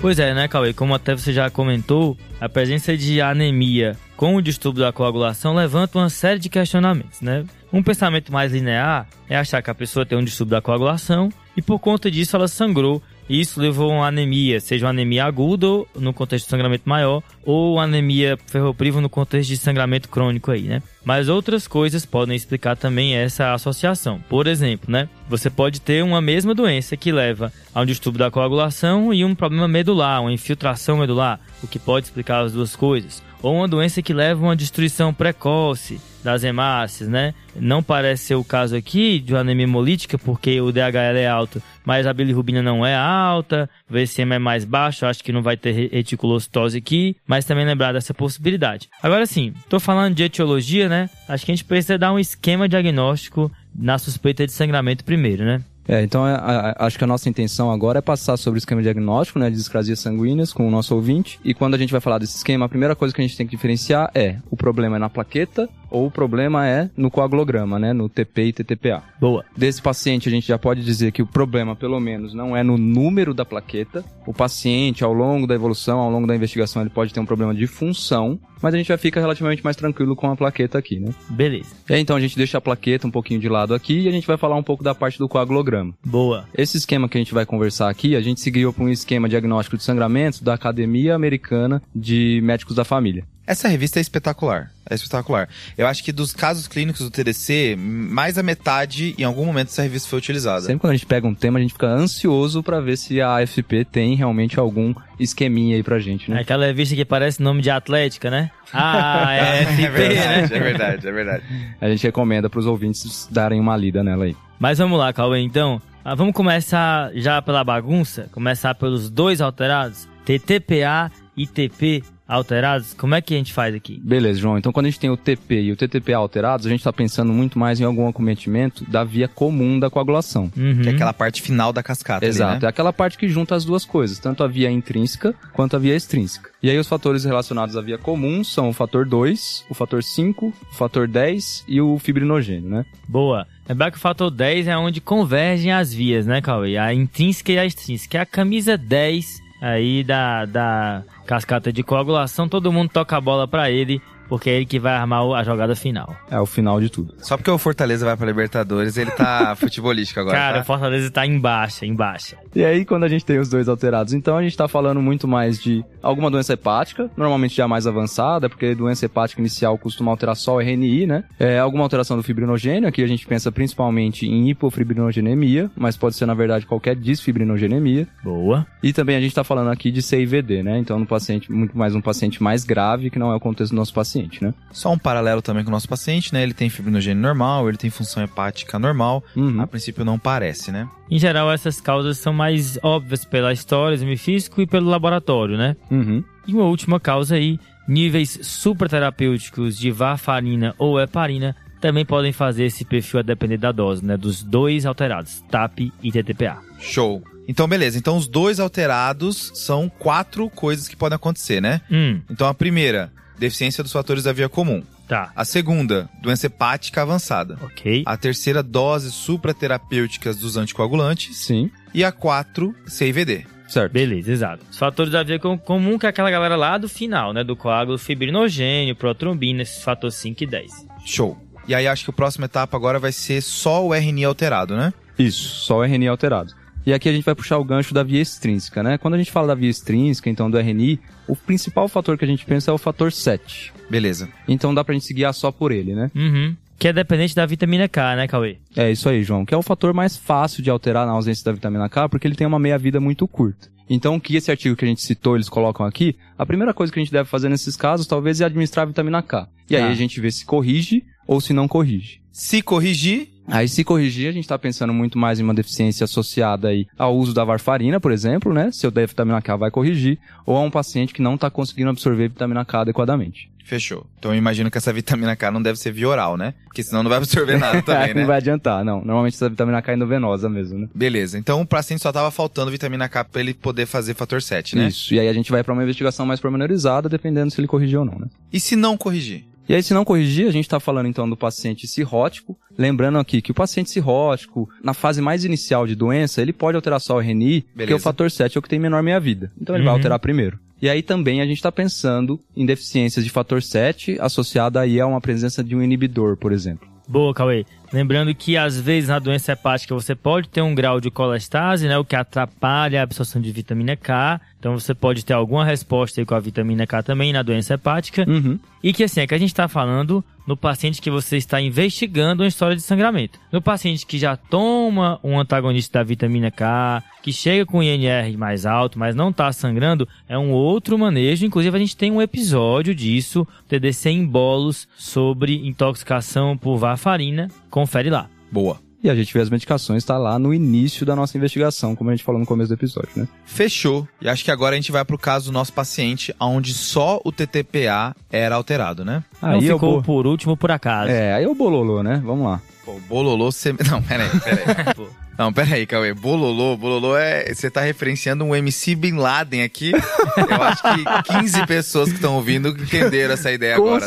Pois é, né, Cauê? Como até você já comentou, a presença de anemia com o distúrbio da coagulação levanta uma série de questionamentos, né? Um pensamento mais linear é achar que a pessoa tem um distúrbio da coagulação e por conta disso ela sangrou isso levou a uma anemia, seja uma anemia aguda no contexto de sangramento maior, ou anemia ferropriva no contexto de sangramento crônico aí, né? Mas outras coisas podem explicar também essa associação. Por exemplo, né? Você pode ter uma mesma doença que leva a um distúrbio da coagulação e um problema medular, uma infiltração medular, o que pode explicar as duas coisas. Ou uma doença que leva a uma destruição precoce das hemácias, né? Não parece ser o caso aqui de uma anemia hemolítica, porque o DHL é alto, mas a bilirrubina não é alta, o VCM é mais baixo, acho que não vai ter reticulocitose aqui, mas também lembrar dessa possibilidade. Agora sim, tô falando de etiologia, né? Acho que a gente precisa dar um esquema diagnóstico na suspeita de sangramento primeiro, né? É, então a, a, acho que a nossa intenção agora é passar sobre o esquema diagnóstico, né, de discrasias sanguíneas com o nosso ouvinte. E quando a gente vai falar desse esquema, a primeira coisa que a gente tem que diferenciar é o problema é na plaqueta ou o problema é no coagulograma, né, no TP e TTPA. Boa. Desse paciente a gente já pode dizer que o problema, pelo menos, não é no número da plaqueta. O paciente, ao longo da evolução, ao longo da investigação, ele pode ter um problema de função, mas a gente já fica relativamente mais tranquilo com a plaqueta aqui, né? Beleza. Aí, então a gente deixa a plaqueta um pouquinho de lado aqui e a gente vai falar um pouco da parte do coagulograma. Boa. Esse esquema que a gente vai conversar aqui, a gente seguiu para um esquema diagnóstico de sangramentos da Academia Americana de Médicos da Família. Essa revista é espetacular. É espetacular. Eu acho que dos casos clínicos do TDC, mais a metade, em algum momento, essa revista foi utilizada. Sempre quando a gente pega um tema, a gente fica ansioso para ver se a AFP tem realmente algum esqueminha aí pra gente, né? Aquela revista que parece nome de atlética, né? Ah, [LAUGHS] é AFP, é verdade, né? é verdade, é verdade. A gente recomenda pros ouvintes darem uma lida nela aí. Mas vamos lá, Cauê, então. Ah, vamos começar já pela bagunça? Começar pelos dois alterados? TTPA e TP alterados? Como é que a gente faz aqui? Beleza, João. Então, quando a gente tem o TP e o TTP alterados, a gente está pensando muito mais em algum acometimento da via comum da coagulação. Uhum. Que é aquela parte final da cascata. ali, Exato, né? é aquela parte que junta as duas coisas, tanto a via intrínseca quanto a via extrínseca. E aí os fatores relacionados à via comum são o fator 2, o fator 5, o fator 10 e o fibrinogênio, né? Boa. Lembrar que o fator 10 é onde convergem as vias, né, Cauê? A intrínseca e a extrínseca. É a camisa 10 aí da, da cascata de coagulação. Todo mundo toca a bola pra ele, porque é ele que vai armar a jogada final. É o final de tudo. Só porque o Fortaleza vai pra Libertadores, ele tá [LAUGHS] futebolístico agora, Cara, tá? o Fortaleza tá em baixa, em baixa. E aí, quando a gente tem os dois alterados, então a gente tá falando muito mais de alguma doença hepática, normalmente já mais avançada, porque doença hepática inicial costuma alterar só o RNI, né? É, alguma alteração do fibrinogênio, aqui a gente pensa principalmente em hipofibrinogenemia, mas pode ser, na verdade, qualquer disfibrinogenemia. Boa. E também a gente tá falando aqui de CIVD, né? Então, no paciente, muito mais um paciente mais grave, que não é o contexto do nosso paciente, né? Só um paralelo também com o nosso paciente, né? Ele tem fibrinogênio normal, ele tem função hepática normal. Uhum. A princípio não parece, né? Em geral, essas causas são mais óbvias pela história, exame físico e pelo laboratório, né? Uhum. E uma última causa aí, níveis supraterapêuticos de varfarina ou heparina também podem fazer esse perfil a depender da dose, né? Dos dois alterados, TAP e TTPA. Show. Então, beleza. Então, os dois alterados são quatro coisas que podem acontecer, né? Hum, Então, a primeira, deficiência dos fatores da via comum. tá. A segunda, doença hepática avançada. Ok. A terceira, doses supraterapêuticas dos anticoagulantes. Sim. E a quatro, CIVD. Certo. Beleza, exato. Os fatores da via com- comum que é aquela galera lá do final, né? Do coágulo fibrinogênio, protrombina, esses fatores 5 e 10. Show. E aí, acho que a próxima etapa agora vai ser só o RNI alterado, né? Isso, só o RNI alterado. E aqui a gente vai puxar o gancho da via extrínseca, né? Quando a gente fala da via extrínseca, então do RNI, o principal fator que a gente pensa é o fator 7. Beleza. Então dá pra gente se guiar só por ele, né? Uhum. Que é dependente da vitamina K, né, Cauê? É isso aí, João, que é o fator mais fácil de alterar na ausência da vitamina K, porque ele tem uma meia-vida muito curta. Então, o que esse artigo que a gente citou, eles colocam aqui, a primeira coisa que a gente deve fazer nesses casos, talvez, é administrar a vitamina K. E aí Tá. a gente vê se corrige ou se não corrige. Se corrigir, Aí, se corrigir, a gente tá pensando muito mais em uma deficiência associada aí ao uso da varfarina, por exemplo, né? Se eu der vitamina K, vai corrigir. Ou a um paciente que não tá conseguindo absorver vitamina K adequadamente. fechou. Então, eu imagino que essa vitamina K não deve ser via oral, né? Porque senão não vai absorver [LAUGHS] nada também, não né? vai adiantar, não. Normalmente essa vitamina K é endovenosa mesmo, né? Beleza. Então, o paciente só tava faltando vitamina K pra ele poder fazer fator 7, né? Isso. E aí a gente vai pra uma investigação mais pormenorizada, dependendo se ele corrigiu ou não, né? E se não corrigir? E aí, se não corrigir, a gente está falando então do paciente cirrótico. Lembrando aqui que o paciente cirrótico, na fase mais inicial de doença, ele pode alterar só o RNI, porque Beleza. o fator 7 é o que tem menor meia-vida. Então ele Uhum. vai alterar primeiro. E aí também a gente está pensando em deficiências de fator 7 associada aí a uma presença de um inibidor, por exemplo. Boa, Cauê. Lembrando que às vezes na doença hepática você pode ter um grau de colestase, né, o que atrapalha a absorção de vitamina K. Então você pode ter alguma resposta aí com a vitamina K também na doença hepática. Uhum. E que assim, é que a gente está falando no paciente que você está investigando uma história de sangramento. No paciente que já toma um antagonista da vitamina K, que chega com INR mais alto, mas não está sangrando, é um outro manejo. Inclusive, a gente tem um episódio disso, TDC em bolos, sobre intoxicação por varfarina. Confere lá. Boa. E a gente vê as medicações, tá lá no início da nossa investigação, como a gente falou no começo do episódio, né? Fechou. E acho que agora a gente vai pro caso do nosso paciente, onde só o TTPA era alterado, né? Não Aí eu ficou bo- por último por acaso. É, aí o bololô, né? Vamos lá. Pô, bololô... Você... Não, peraí, peraí. [LAUGHS] Não, peraí, Cauê. Bololô, bololô é... Você tá referenciando um MC Bin Laden aqui. [LAUGHS] Eu acho que 15 pessoas que estão ouvindo entenderam essa ideia agora,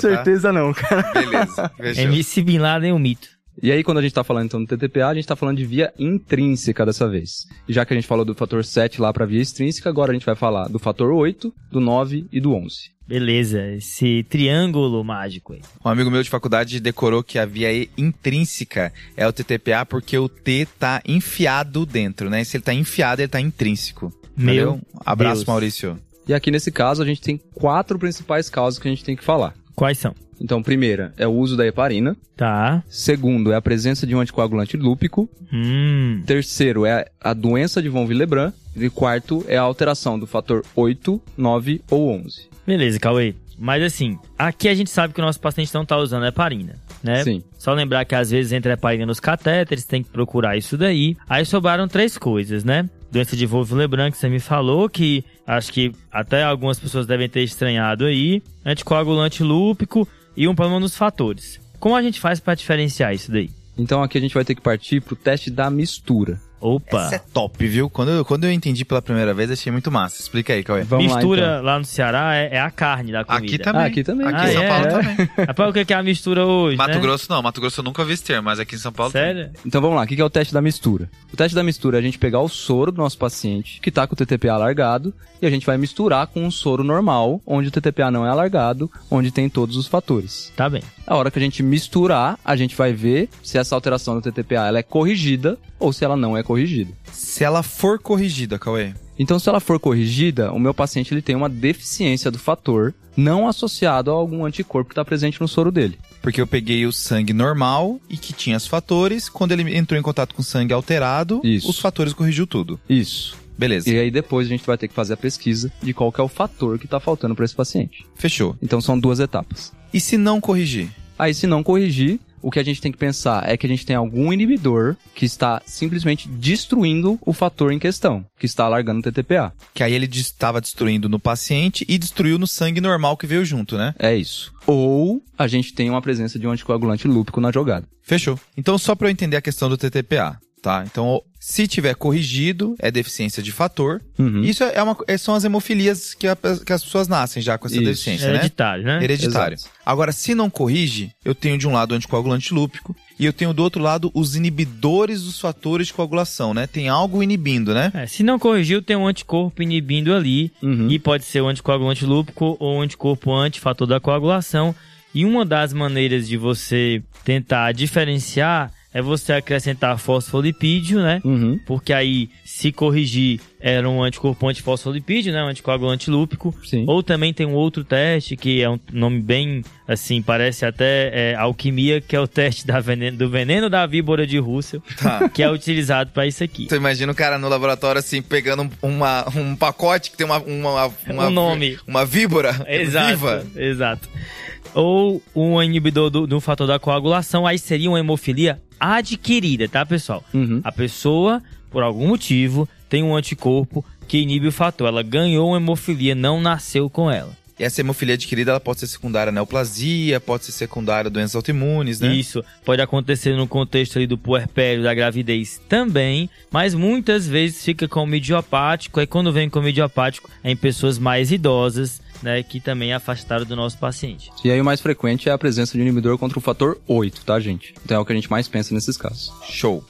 não, cara. tá? Beleza, fechou. MC Bin Laden é um mito. E aí, quando a gente tá falando então do TTPA, a gente tá falando de via intrínseca dessa vez. E já que a gente falou do fator 7 lá pra via extrínseca, agora a gente vai falar do fator 8, do 9 e do 11. Beleza, esse triângulo mágico aí. Um amigo meu de faculdade decorou que a via intrínseca é o TTPA porque o T tá enfiado dentro, né? Se ele tá enfiado, ele tá intrínseco. Meu Valeu? Abraço, Deus. Maurício. E aqui nesse caso, a gente tem quatro principais causas que a gente tem que falar. Quais são? Então, primeira é o uso da heparina. Tá. Segundo é a presença de um anticoagulante lúpico. Hum. Terceiro é a doença de von Willebrand. E quarto é a alteração do fator 8, 9 ou 11. Beleza, Cauê. Mas assim, aqui a gente sabe que o nosso paciente não tá usando heparina, né? Sim. Só lembrar que às vezes entra heparina nos catéteres, tem que procurar isso daí. Aí sobraram três coisas, né? Doença de Wolff-Lebrun, que você me falou, que acho que até algumas pessoas devem ter estranhado aí. Anticoagulante lúpico e um problema nos fatores. Como a gente faz para diferenciar isso daí? Então aqui a gente vai ter que partir pro teste da mistura. Opa! Essa é top, viu? Quando eu, quando eu entendi pela primeira vez, achei muito massa. Explica aí, Cauê. Vamos mistura lá, lá, no Ceará é, é a carne da comida. Aqui também. Ah, aqui também. Aqui Ah, em São é? Paulo É. também. [LAUGHS] Rapaz, o que que é a mistura hoje, Mato né? Grosso não, Mato Grosso eu nunca vi esse termo, mas aqui em São Paulo tem. Sério? Então vamos lá, o que que é o teste da mistura? O teste da mistura é a gente pegar o soro do nosso paciente, que tá com o TTPA alargado, e a gente vai misturar com um soro normal, onde o TTPA não é alargado, onde tem todos os fatores. Tá bem. A hora que a gente misturar, a gente vai ver se essa alteração do TTPA ela é corrigida ou se ela não é corrigida. Se ela for corrigida, Cauê. Então, se ela for corrigida, o meu paciente ele tem uma deficiência do fator não associado a algum anticorpo que está presente no soro dele. Porque eu peguei o sangue normal e que tinha os fatores. Quando ele entrou em contato com sangue alterado, Isso. os fatores corrigiu tudo. Isso. Beleza. E aí depois a gente vai ter que fazer a pesquisa de qual que é o fator que está faltando para esse paciente. Fechou. Então são duas etapas. E se não corrigir? Aí, se não corrigir, o que a gente tem que pensar é que a gente tem algum inibidor que está simplesmente destruindo o fator em questão, que está alargando o TTPA. Que aí ele estava destruindo no paciente e destruiu no sangue normal que veio junto, né? É isso. Ou a gente tem uma presença de um anticoagulante lúpico na jogada. Fechou. Então, só para eu entender a questão do TTPA, tá? Então, se tiver corrigido, é deficiência de fator. Uhum. Isso é uma, é- são as hemofilias que, a- que as pessoas nascem já com essa Isso. deficiência, né? Hereditário, né? Hereditário. Exato. Agora, se não corrige, eu tenho de um lado o anticoagulante lúpico e eu tenho do outro lado os inibidores dos fatores de coagulação, né? Tem algo inibindo, né? É, se não corrigiu, tem um anticorpo inibindo ali. Uhum. E pode ser o anticoagulante lúpico ou o anticorpo antifator da coagulação. E uma das maneiras de você tentar diferenciar é você acrescentar fosfolipídio, né? Uhum. Porque aí, se corrigir, era um anticorpo antifosfolipídio, né? Um anticoagulante lúpico. Sim. Ou também tem um outro teste que é um nome bem, assim, parece até é, alquimia, que é o teste da veneno- do veneno da víbora de Russell, Tá. que é utilizado para isso aqui. Então imagina o cara no laboratório assim, pegando um- uma, um pacote que tem uma, uma, uma, Um nome. Uma víbora Exato, viva. exato. Ou um inibidor do, do fator da coagulação, aí seria uma hemofilia adquirida, tá, pessoal? Uhum. A pessoa, por algum motivo, tem um anticorpo que inibe o fator. Ela ganhou uma hemofilia, não nasceu com ela. E essa hemofilia adquirida, ela pode ser secundária à neoplasia, pode ser secundária a doenças autoimunes, né? Isso pode acontecer no contexto ali do puerpério, da gravidez também, mas muitas vezes fica com idiopático, e quando vem com idiopático é em pessoas mais idosas, né, que também afastaram do nosso paciente. E aí o mais frequente é a presença de um inibidor contra o fator 8, tá, gente? Então é o que a gente mais pensa nesses casos. Show.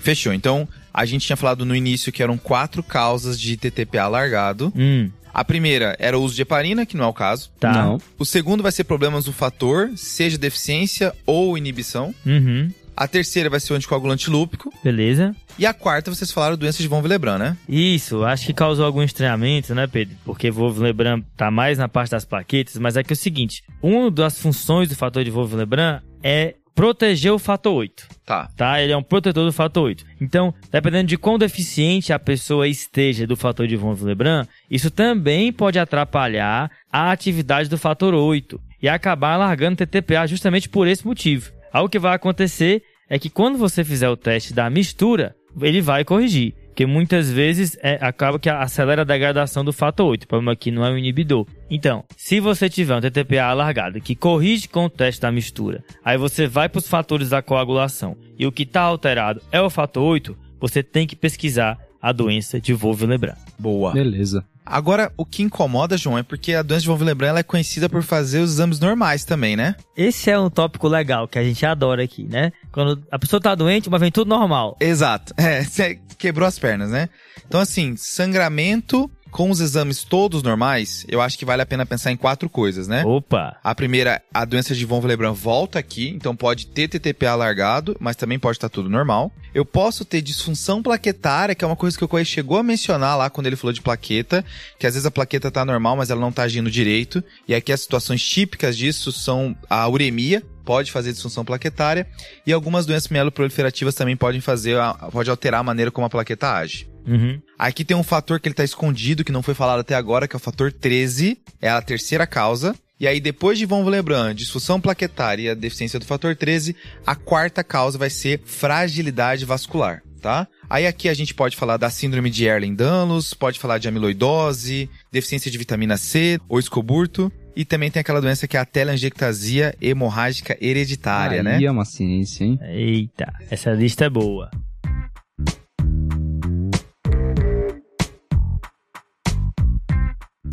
Fechou. Então, a gente tinha falado no início que eram quatro causas de TTPA alargado. Hum, A primeira era o uso de heparina, que não é o caso. Tá. Não. O segundo vai ser problemas do fator, seja deficiência ou inibição. Uhum. A terceira vai ser o anticoagulante lúpico. Beleza. E a quarta, vocês falaram doença de von Willebrand, né? Isso, acho que causou algum estranhamento, né, Pedro? Porque Wolff-Lebrun tá mais na parte das plaquetas, mas é que é o seguinte, uma das funções do fator de Wolff-Lebrun é proteger o fator 8, Tá. tá? Ele é um protetor do fator 8. Então, dependendo de quão deficiente a pessoa esteja do fator de Wolff-Lebrun, isso também pode atrapalhar a atividade do fator 8 e acabar largando TTPA justamente por esse motivo. Algo que vai acontecer é que quando você fizer o teste da mistura, ele vai corrigir. Porque muitas vezes é, acaba que acelera a degradação do fator 8. O problema aqui não é o inibidor. Então, se você tiver um TTPA alargado que corrige com o teste da mistura, aí você vai para os fatores da coagulação e o que está alterado é o fator 8, você tem que pesquisar a doença de Wolff-Lebrun. Boa. Beleza. Agora, o que incomoda, João, é porque a doença de von Willebrand é conhecida por fazer os exames normais também, né? Esse é um tópico legal que a gente adora aqui, né? Quando a pessoa tá doente, mas vem tudo normal. Exato. [LAUGHS] É, você quebrou as pernas, né? Então, assim, sangramento com os exames todos normais, eu acho que vale a pena pensar em quatro coisas, né? Opa! A primeira, a doença de von Willebrand volta aqui, então pode ter TTPA alargado, mas também pode estar tudo normal. Eu posso ter disfunção plaquetária, que é uma coisa que o Coelho chegou a mencionar lá quando ele falou de plaqueta, que às vezes a plaqueta tá normal, mas ela não tá agindo direito. E aqui as situações típicas disso são a uremia, pode fazer disfunção plaquetária, e algumas doenças mieloproliferativas também podem fazer, pode alterar a maneira como a plaqueta age. Uhum. Aqui tem um fator que ele tá escondido, que não foi falado até agora, que é o fator 13, é a terceira causa. E aí, depois de von Willebrand, disfunção plaquetária e a deficiência do fator 13, a quarta causa vai ser fragilidade vascular, tá? Aí aqui a gente pode falar da síndrome de Ehlers-Danlos, pode falar de amiloidose, deficiência de vitamina C ou escoburto. E também tem aquela doença que é a telangiectasia hemorrágica hereditária, Aí né? é uma ciência, hein? Eita, essa lista é boa.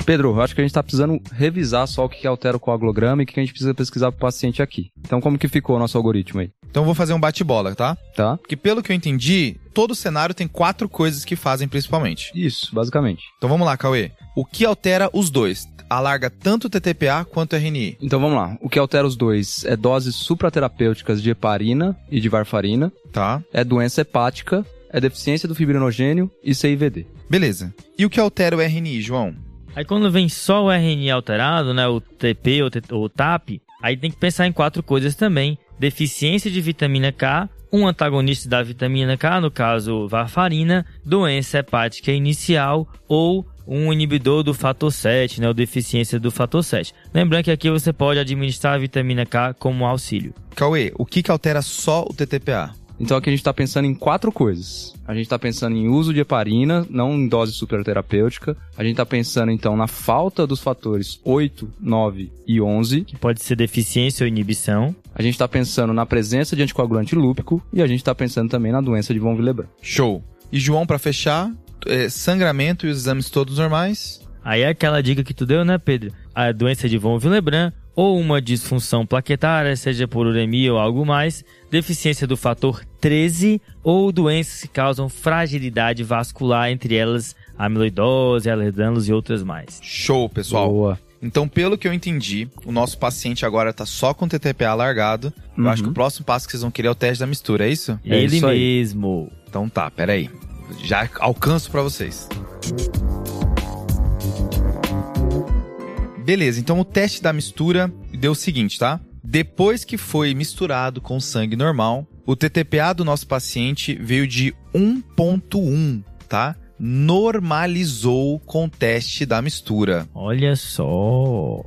Pedro, eu acho que a gente tá precisando revisar só o que que altera o coagulograma e o que que a gente precisa pesquisar pro paciente aqui. Então, como que ficou o nosso algoritmo aí? Então eu vou fazer um bate-bola, tá? Tá? Porque pelo que eu entendi, todo cenário tem quatro coisas que fazem principalmente. Isso, basicamente. Então vamos lá, Cauê. O que altera os dois? Alarga tanto o TTPA quanto o RNI. Então vamos lá. O que altera os dois é doses supraterapêuticas de heparina e de varfarina, Tá? é doença hepática, é deficiência do fibrinogênio e CIVD. Beleza. E o que altera o RNI, João? Aí quando vem só o RNI alterado, né, o TP ou, ou TAP, aí tem que pensar em quatro coisas também. Deficiência de vitamina K, um antagonista da vitamina K, no caso varfarina, doença hepática inicial ou um inibidor do fator 7, né, ou deficiência do fator 7. Lembrando que aqui você pode administrar a vitamina K como auxílio. Cauê, o que que altera só o TTPA? Então aqui a gente tá pensando em quatro coisas. A gente tá pensando em uso de heparina, não em dose superterapêutica. A gente tá pensando então na falta dos fatores 8, 9 e 11. Que pode ser deficiência ou inibição. A gente tá pensando na presença de anticoagulante lúpico e a gente tá pensando também na doença de von Willebrand. Show. E João, pra fechar, é, sangramento e os exames todos normais. Aí é aquela dica que tu deu, né, Pedro? A doença de von Willebrand ou uma disfunção plaquetária, seja por uremia ou algo mais, deficiência do fator 13 ou doenças que causam fragilidade vascular, entre elas amiloidose, Ehlers-Danlos e outras mais. Show, pessoal. Boa. Então, pelo que eu entendi, o nosso paciente agora tá só com TTPA alargado. Eu Uhum. acho que o próximo passo que vocês vão querer é o teste da mistura, é isso? É Ele isso aí. mesmo. Então tá, peraí. Já alcanço pra vocês. Beleza, então o teste da mistura deu o seguinte, tá? Depois que foi misturado com sangue normal, o TTPA do nosso paciente veio de 1.1, tá? Normalizou com o teste da mistura. Olha só.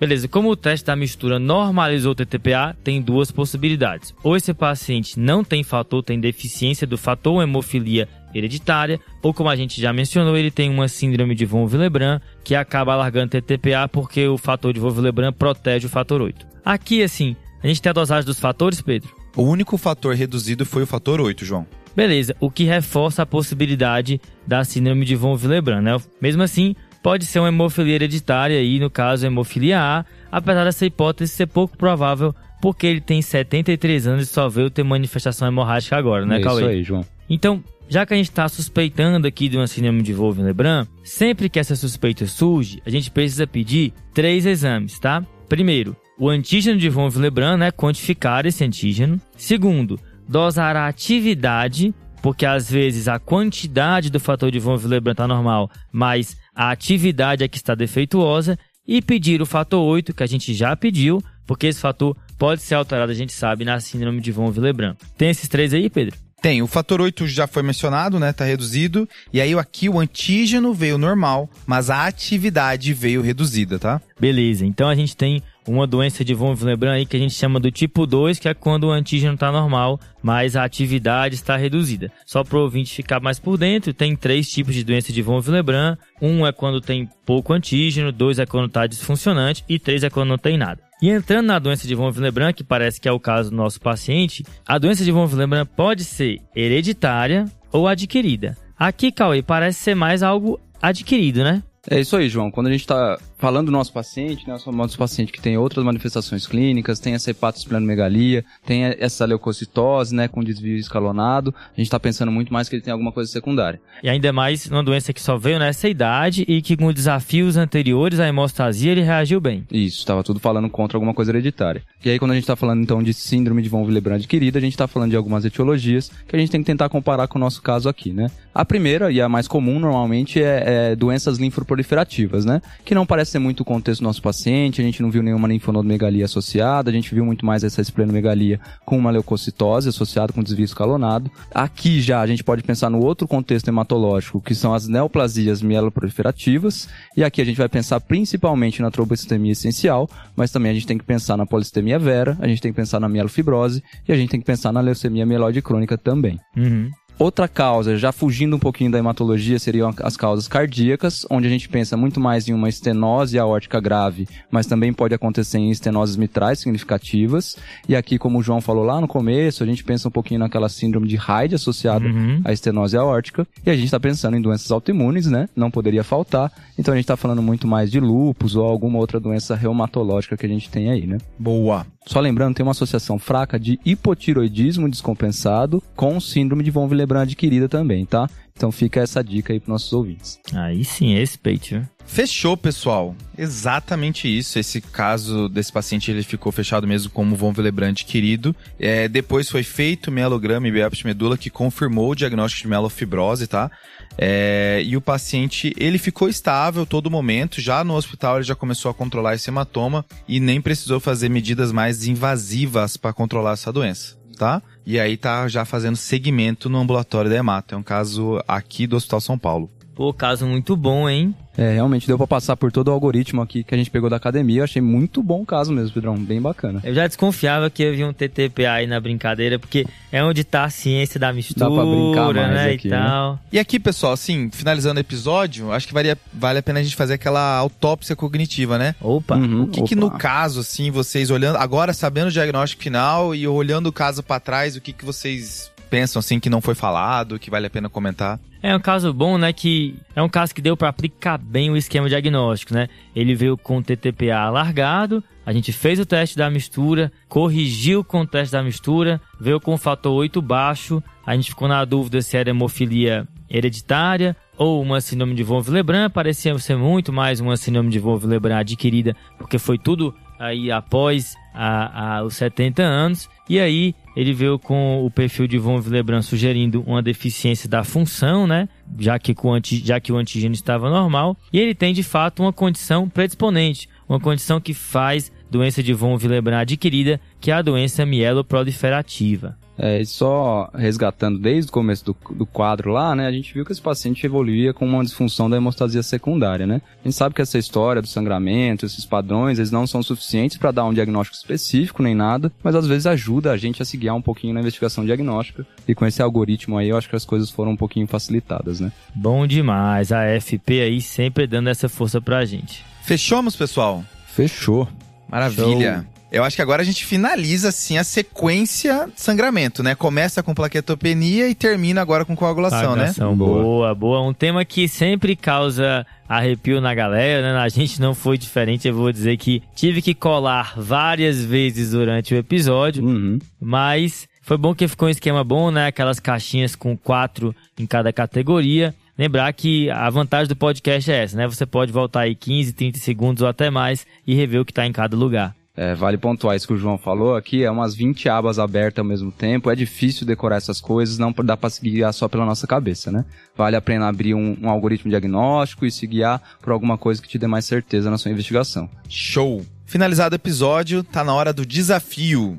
Beleza, como o teste da mistura normalizou o TTPA, tem duas possibilidades. Ou esse paciente não tem fator, tem deficiência do fator hemofilia hereditária, ou como a gente já mencionou, ele tem uma síndrome de von Willebrand, que acaba alargando TTPA porque o fator de von Willebrand protege o fator 8. Aqui, assim, a gente tem a dosagem dos fatores, Pedro? O único fator reduzido foi o fator 8, João. Beleza, o que reforça a possibilidade da síndrome de von Willebrand, né? Mesmo assim, pode ser uma hemofilia hereditária aí, no caso, hemofilia A, apesar dessa hipótese ser pouco provável, porque ele tem 73 anos e só veio ter manifestação hemorrágica agora, né, é Cauê? isso aí, João. Então, Já que a gente está suspeitando aqui de uma síndrome de Wolff-Lebrun, sempre que essa suspeita surge, a gente precisa pedir três exames, tá? Primeiro, o antígeno de Wolff-Lebrun, né? Quantificar esse antígeno. Segundo, dosar a atividade, porque às vezes a quantidade do fator de Wolff-Lebrun está normal, mas a atividade é que está defeituosa. E pedir o fator 8, que a gente já pediu, porque esse fator pode ser alterado, a gente sabe, na síndrome de von Willebrand. Tem esses três aí, Pedro? Tem, o fator 8 já foi mencionado, né? Tá reduzido. E aí aqui o antígeno veio normal, mas a atividade veio reduzida, tá? Beleza, então a gente tem uma doença de von Willebrand aí que a gente chama do tipo 2, que é quando o antígeno está normal, mas a atividade está reduzida. Só para o ouvinte ficar mais por dentro, tem três tipos de doença de von Willebrand. Um é quando tem pouco antígeno, dois é quando está disfuncionante e três é quando não tem nada. E entrando na doença de von Willebrand, que parece que é o caso do nosso paciente, a doença de von Willebrand pode ser hereditária ou adquirida. Aqui, Cauê, parece ser mais algo adquirido, né? É isso aí, João. Quando a gente está falando do nosso paciente, né, o nosso paciente que tem outras manifestações clínicas, tem essa hepatosplenomegalia, tem essa leucocitose, né, com desvio escalonado, a gente está pensando muito mais que ele tem alguma coisa secundária. E ainda mais uma doença que só veio nessa idade e que com desafios anteriores à hemostasia ele reagiu bem. Isso, estava tudo falando contra alguma coisa hereditária. E aí quando a gente está falando então de síndrome de von Willebrand adquirida, a gente está falando de algumas etiologias que a gente tem que tentar comparar com o nosso caso aqui, né? A primeira e a mais comum normalmente é, é doenças linfoproliferativas, né? Que não parece ser muito o contexto do nosso paciente, a gente não viu nenhuma linfonodomegalia associada, a gente viu muito mais essa esplenomegalia com uma leucocitose associada com desvio escalonado. Aqui já a gente pode pensar no outro contexto hematológico, que são as neoplasias mieloproliferativas, e aqui a gente vai pensar principalmente na trombocitemia essencial, mas também a gente tem que pensar na polistemia vera, a gente tem que pensar na mielofibrose e a gente tem que pensar na leucemia mieloide crônica também. Uhum. Outra causa, já fugindo um pouquinho da hematologia, seriam as causas cardíacas, onde a gente pensa muito mais em uma estenose aórtica grave, mas também pode acontecer em estenoses mitrais significativas. E aqui, como o João falou lá no começo, a gente pensa um pouquinho naquela síndrome de Hyde associada Uhum. à estenose aórtica. E a gente está pensando em doenças autoimunes, né? Não poderia faltar. Então a gente está falando muito mais de lúpus ou alguma outra doença reumatológica que a gente tem aí, né? Boa. Só lembrando, tem uma associação fraca de hipotiroidismo descompensado com síndrome de von Willebrand adquirida também, tá? Então fica essa dica aí para nossos ouvintes. Aí sim, respeite, viu? Fechou, pessoal. Exatamente isso. Esse caso desse paciente ele ficou fechado mesmo como von Willebrand adquirido. É, depois foi feito mielograma e biópsia de medula que confirmou o diagnóstico de mielofibrose, tá? É, e o paciente ele ficou estável todo momento. Já no hospital ele já começou a controlar esse hematoma e nem precisou fazer medidas mais invasivas para controlar essa doença, tá? E aí tá já fazendo segmento no ambulatório da hemato. É um caso aqui do Hospital São Paulo. Pô, caso muito bom, hein? É, realmente deu para passar por todo o algoritmo aqui que a gente pegou da academia. Eu achei muito bom o caso mesmo, Pedrão. Bem bacana. Eu já desconfiava que havia um TTPA aí na brincadeira, porque é onde tá a ciência da mistura, Dá pra brincar mais né, aqui, e né? tal. E aqui, pessoal, assim, finalizando o episódio, acho que valia, vale a pena a gente fazer aquela autópsia cognitiva, né? Opa, Uhum, O que, que opa. no caso, assim, vocês olhando, agora sabendo o diagnóstico final e olhando o caso pra trás, o que, que vocês pensam, assim, que não foi falado, que vale a pena comentar? É um caso bom, né? Que é um caso que deu para aplicar bem o esquema diagnóstico, né? Ele veio com TTPA alargado, a gente fez o teste da mistura, corrigiu com o teste da mistura, veio com o fator 8 baixo, a gente ficou na dúvida se era hemofilia hereditária ou uma síndrome de von Willebrand, parecia ser muito mais uma síndrome de von Willebrand adquirida, porque foi tudo aí após a, a, os 70 anos, e aí ele veio com o perfil de von Willebrand sugerindo uma deficiência da função, né? Já que, o já que o antígeno estava normal. E ele tem de fato uma condição predisponente, uma condição que faz doença de von Willebrand adquirida, que é a doença mieloproliferativa. É, e só resgatando desde o começo do, do quadro lá, né, a gente viu que esse paciente evoluía com uma disfunção da hemostasia secundária, né? A gente sabe que essa história do sangramento, esses padrões, eles não são suficientes para dar um diagnóstico específico nem nada, mas às vezes ajuda a gente a se guiar um pouquinho na investigação diagnóstica. E com esse algoritmo aí, eu acho que as coisas foram um pouquinho facilitadas, né? Bom demais, a FP aí sempre dando essa força pra gente. Fechamos, pessoal? Fechou. Maravilha. Eu acho que agora a gente finaliza, assim, a sequência de sangramento, né? Começa com plaquetopenia e termina agora com coagulação, né? Coagulação, Boa. boa, boa. Um tema que sempre causa arrepio na galera, né? A gente não foi diferente, eu vou dizer que tive que colar várias vezes durante o episódio, Uhum. mas Foi bom que ficou um esquema bom, né? Aquelas caixinhas com quatro em cada categoria. Lembrar que a vantagem do podcast é essa, né? Você pode voltar aí 15, 30 segundos ou até mais e rever o que está em cada lugar. É, vale pontuar isso que o João falou aqui, é umas 20 abas abertas ao mesmo tempo, é difícil decorar essas coisas, não dá para se guiar só pela nossa cabeça, né? Vale a pena abrir um, um algoritmo diagnóstico e se guiar por alguma coisa que te dê mais certeza na sua investigação. Show! Finalizado o episódio, tá na hora do desafio.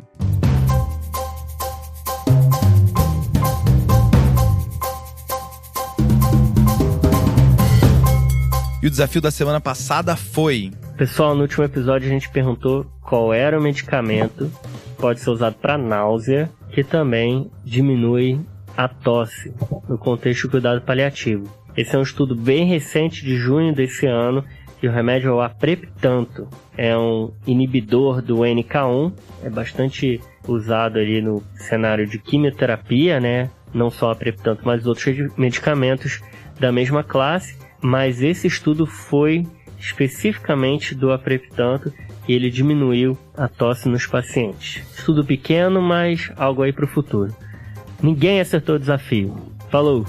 E o desafio da semana passada foi Pessoal, no último episódio a gente perguntou qual era o medicamento que pode ser usado para náusea, que também diminui a tosse, no contexto do cuidado paliativo. Esse é um estudo bem recente de junho desse ano e o remédio é o apreptanto. É um inibidor do NK1, é bastante usado ali no cenário de quimioterapia, né? Não só apreptanto, mas outros medicamentos da mesma classe. Mas esse estudo foi especificamente do apreptanto e ele diminuiu a tosse nos pacientes. Estudo pequeno, mas algo aí para o futuro. Ninguém acertou o desafio. Falou!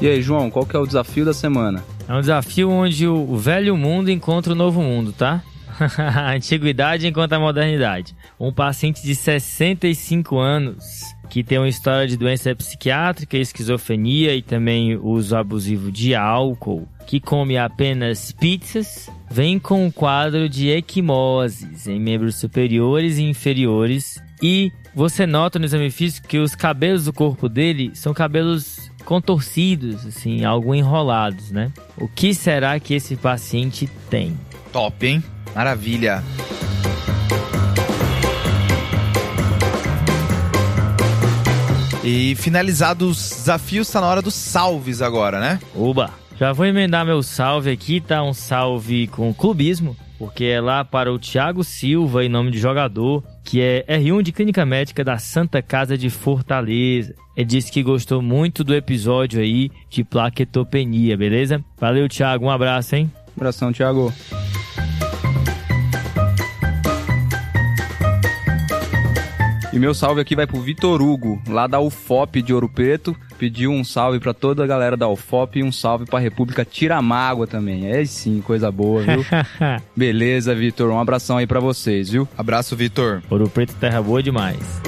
E aí, João, qual que é o desafio da semana? É um desafio onde o velho mundo encontra o novo mundo, tá? [LAUGHS] a antiguidade encontra a modernidade. Um paciente de 65 anos que tem uma história de doença psiquiátrica, esquizofrenia e também uso abusivo de álcool, que come apenas pizzas, vem com um quadro de equimoses em membros superiores e inferiores. E você nota no exame físico que os cabelos do corpo dele são cabelos contorcidos, assim, algo enrolados, né? O que será que esse paciente tem? Top, hein? Maravilha! E finalizados os desafios, tá na hora dos salves agora, né? Oba! Já vou emendar meu salve aqui, tá? Um salve com clubismo, porque é lá para o Thiago Silva, em nome de jogador, que é R1 de Clínica Médica da Santa Casa de Fortaleza. Ele disse que gostou muito do episódio aí de plaquetopenia, beleza? Valeu, Thiago, um abraço, hein? Abração, Thiago. E meu salve aqui vai pro Vitor Hugo, lá da UFOP de Ouro Preto. Pediu um salve para toda a galera da UFOP e um salve pra República Tiramágua também. É sim, coisa boa, viu? [LAUGHS] Beleza, Vitor. Um abração aí para vocês, viu? Abraço, Vitor. Ouro Preto, terra boa demais.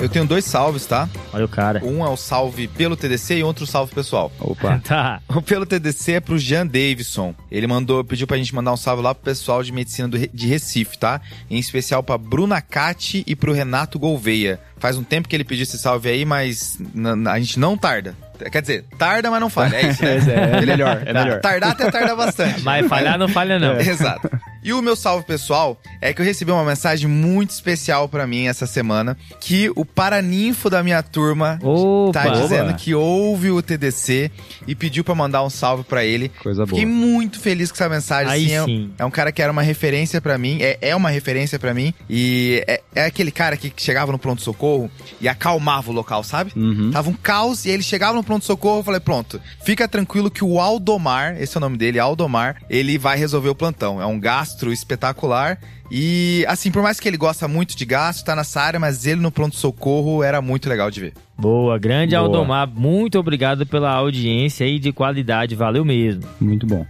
Eu tenho dois salves, tá? Olha o cara. Um é o salve pelo TDC e outro salve pessoal. Opa. [LAUGHS] tá. O pelo TDC é pro Jean Davidson. Ele mandou, pediu pra gente mandar um salve lá pro pessoal de medicina do, de Recife, tá? Em especial pra Bruna Cati e pro Renato Gouveia. Faz um tempo que ele pediu esse salve aí, mas a gente não tarda. Quer dizer, tarda, mas não falha. É isso, né? [LAUGHS] é, é melhor, é melhor. Tardar até tarda bastante. Mas falhar não falha, não. [LAUGHS] Exato. E o meu salve pessoal é que eu recebi uma mensagem muito especial para mim essa semana, que o paraninfo da minha turma Opa, tá dizendo opa. que ouve o TDC e pediu para mandar um salve para ele. Coisa boa. Fiquei muito feliz com essa mensagem. Aí assim, é- sim. É, um cara que era uma referência para mim, é, é uma referência para mim e é, é aquele cara que chegava no pronto socorro e acalmava o local, sabe? Uhum. Tava um caos e ele chegava no pronto-socorro. Eu falei, pronto, fica tranquilo que o Aldomar, esse é o nome dele, Aldomar, ele vai resolver o plantão. É um gastro espetacular. E, assim, por mais que ele gosta muito de gastro, tá nessa área, mas ele no pronto-socorro era muito legal de ver. Boa, grande Boa. Aldomar, muito obrigado pela audiência aí de qualidade, valeu mesmo. Muito bom.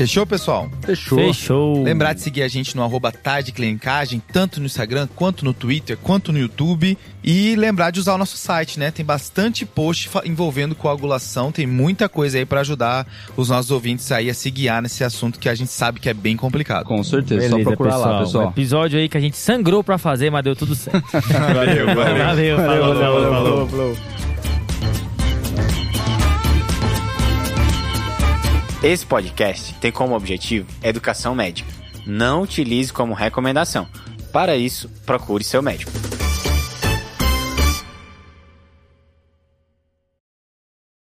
Fechou, pessoal? Fechou. Fechou. Lembrar de seguir a gente no arroba Tarde Clinicagem, tanto no Instagram, quanto no Twitter, quanto no YouTube. E lembrar de usar o nosso site, né? Tem bastante post envolvendo coagulação, tem muita coisa aí pra ajudar os nossos ouvintes aí a se guiar nesse assunto que a gente sabe que é bem complicado. Com certeza, só Beleza, procurar pessoal. lá, Um pessoal. episódio aí que a gente sangrou pra fazer, mas deu tudo certo. [LAUGHS] Valeu, valeu. Valeu, falou, falou, falou. Esse podcast tem como objetivo educação médica. Não utilize como recomendação. Para isso, procure seu médico.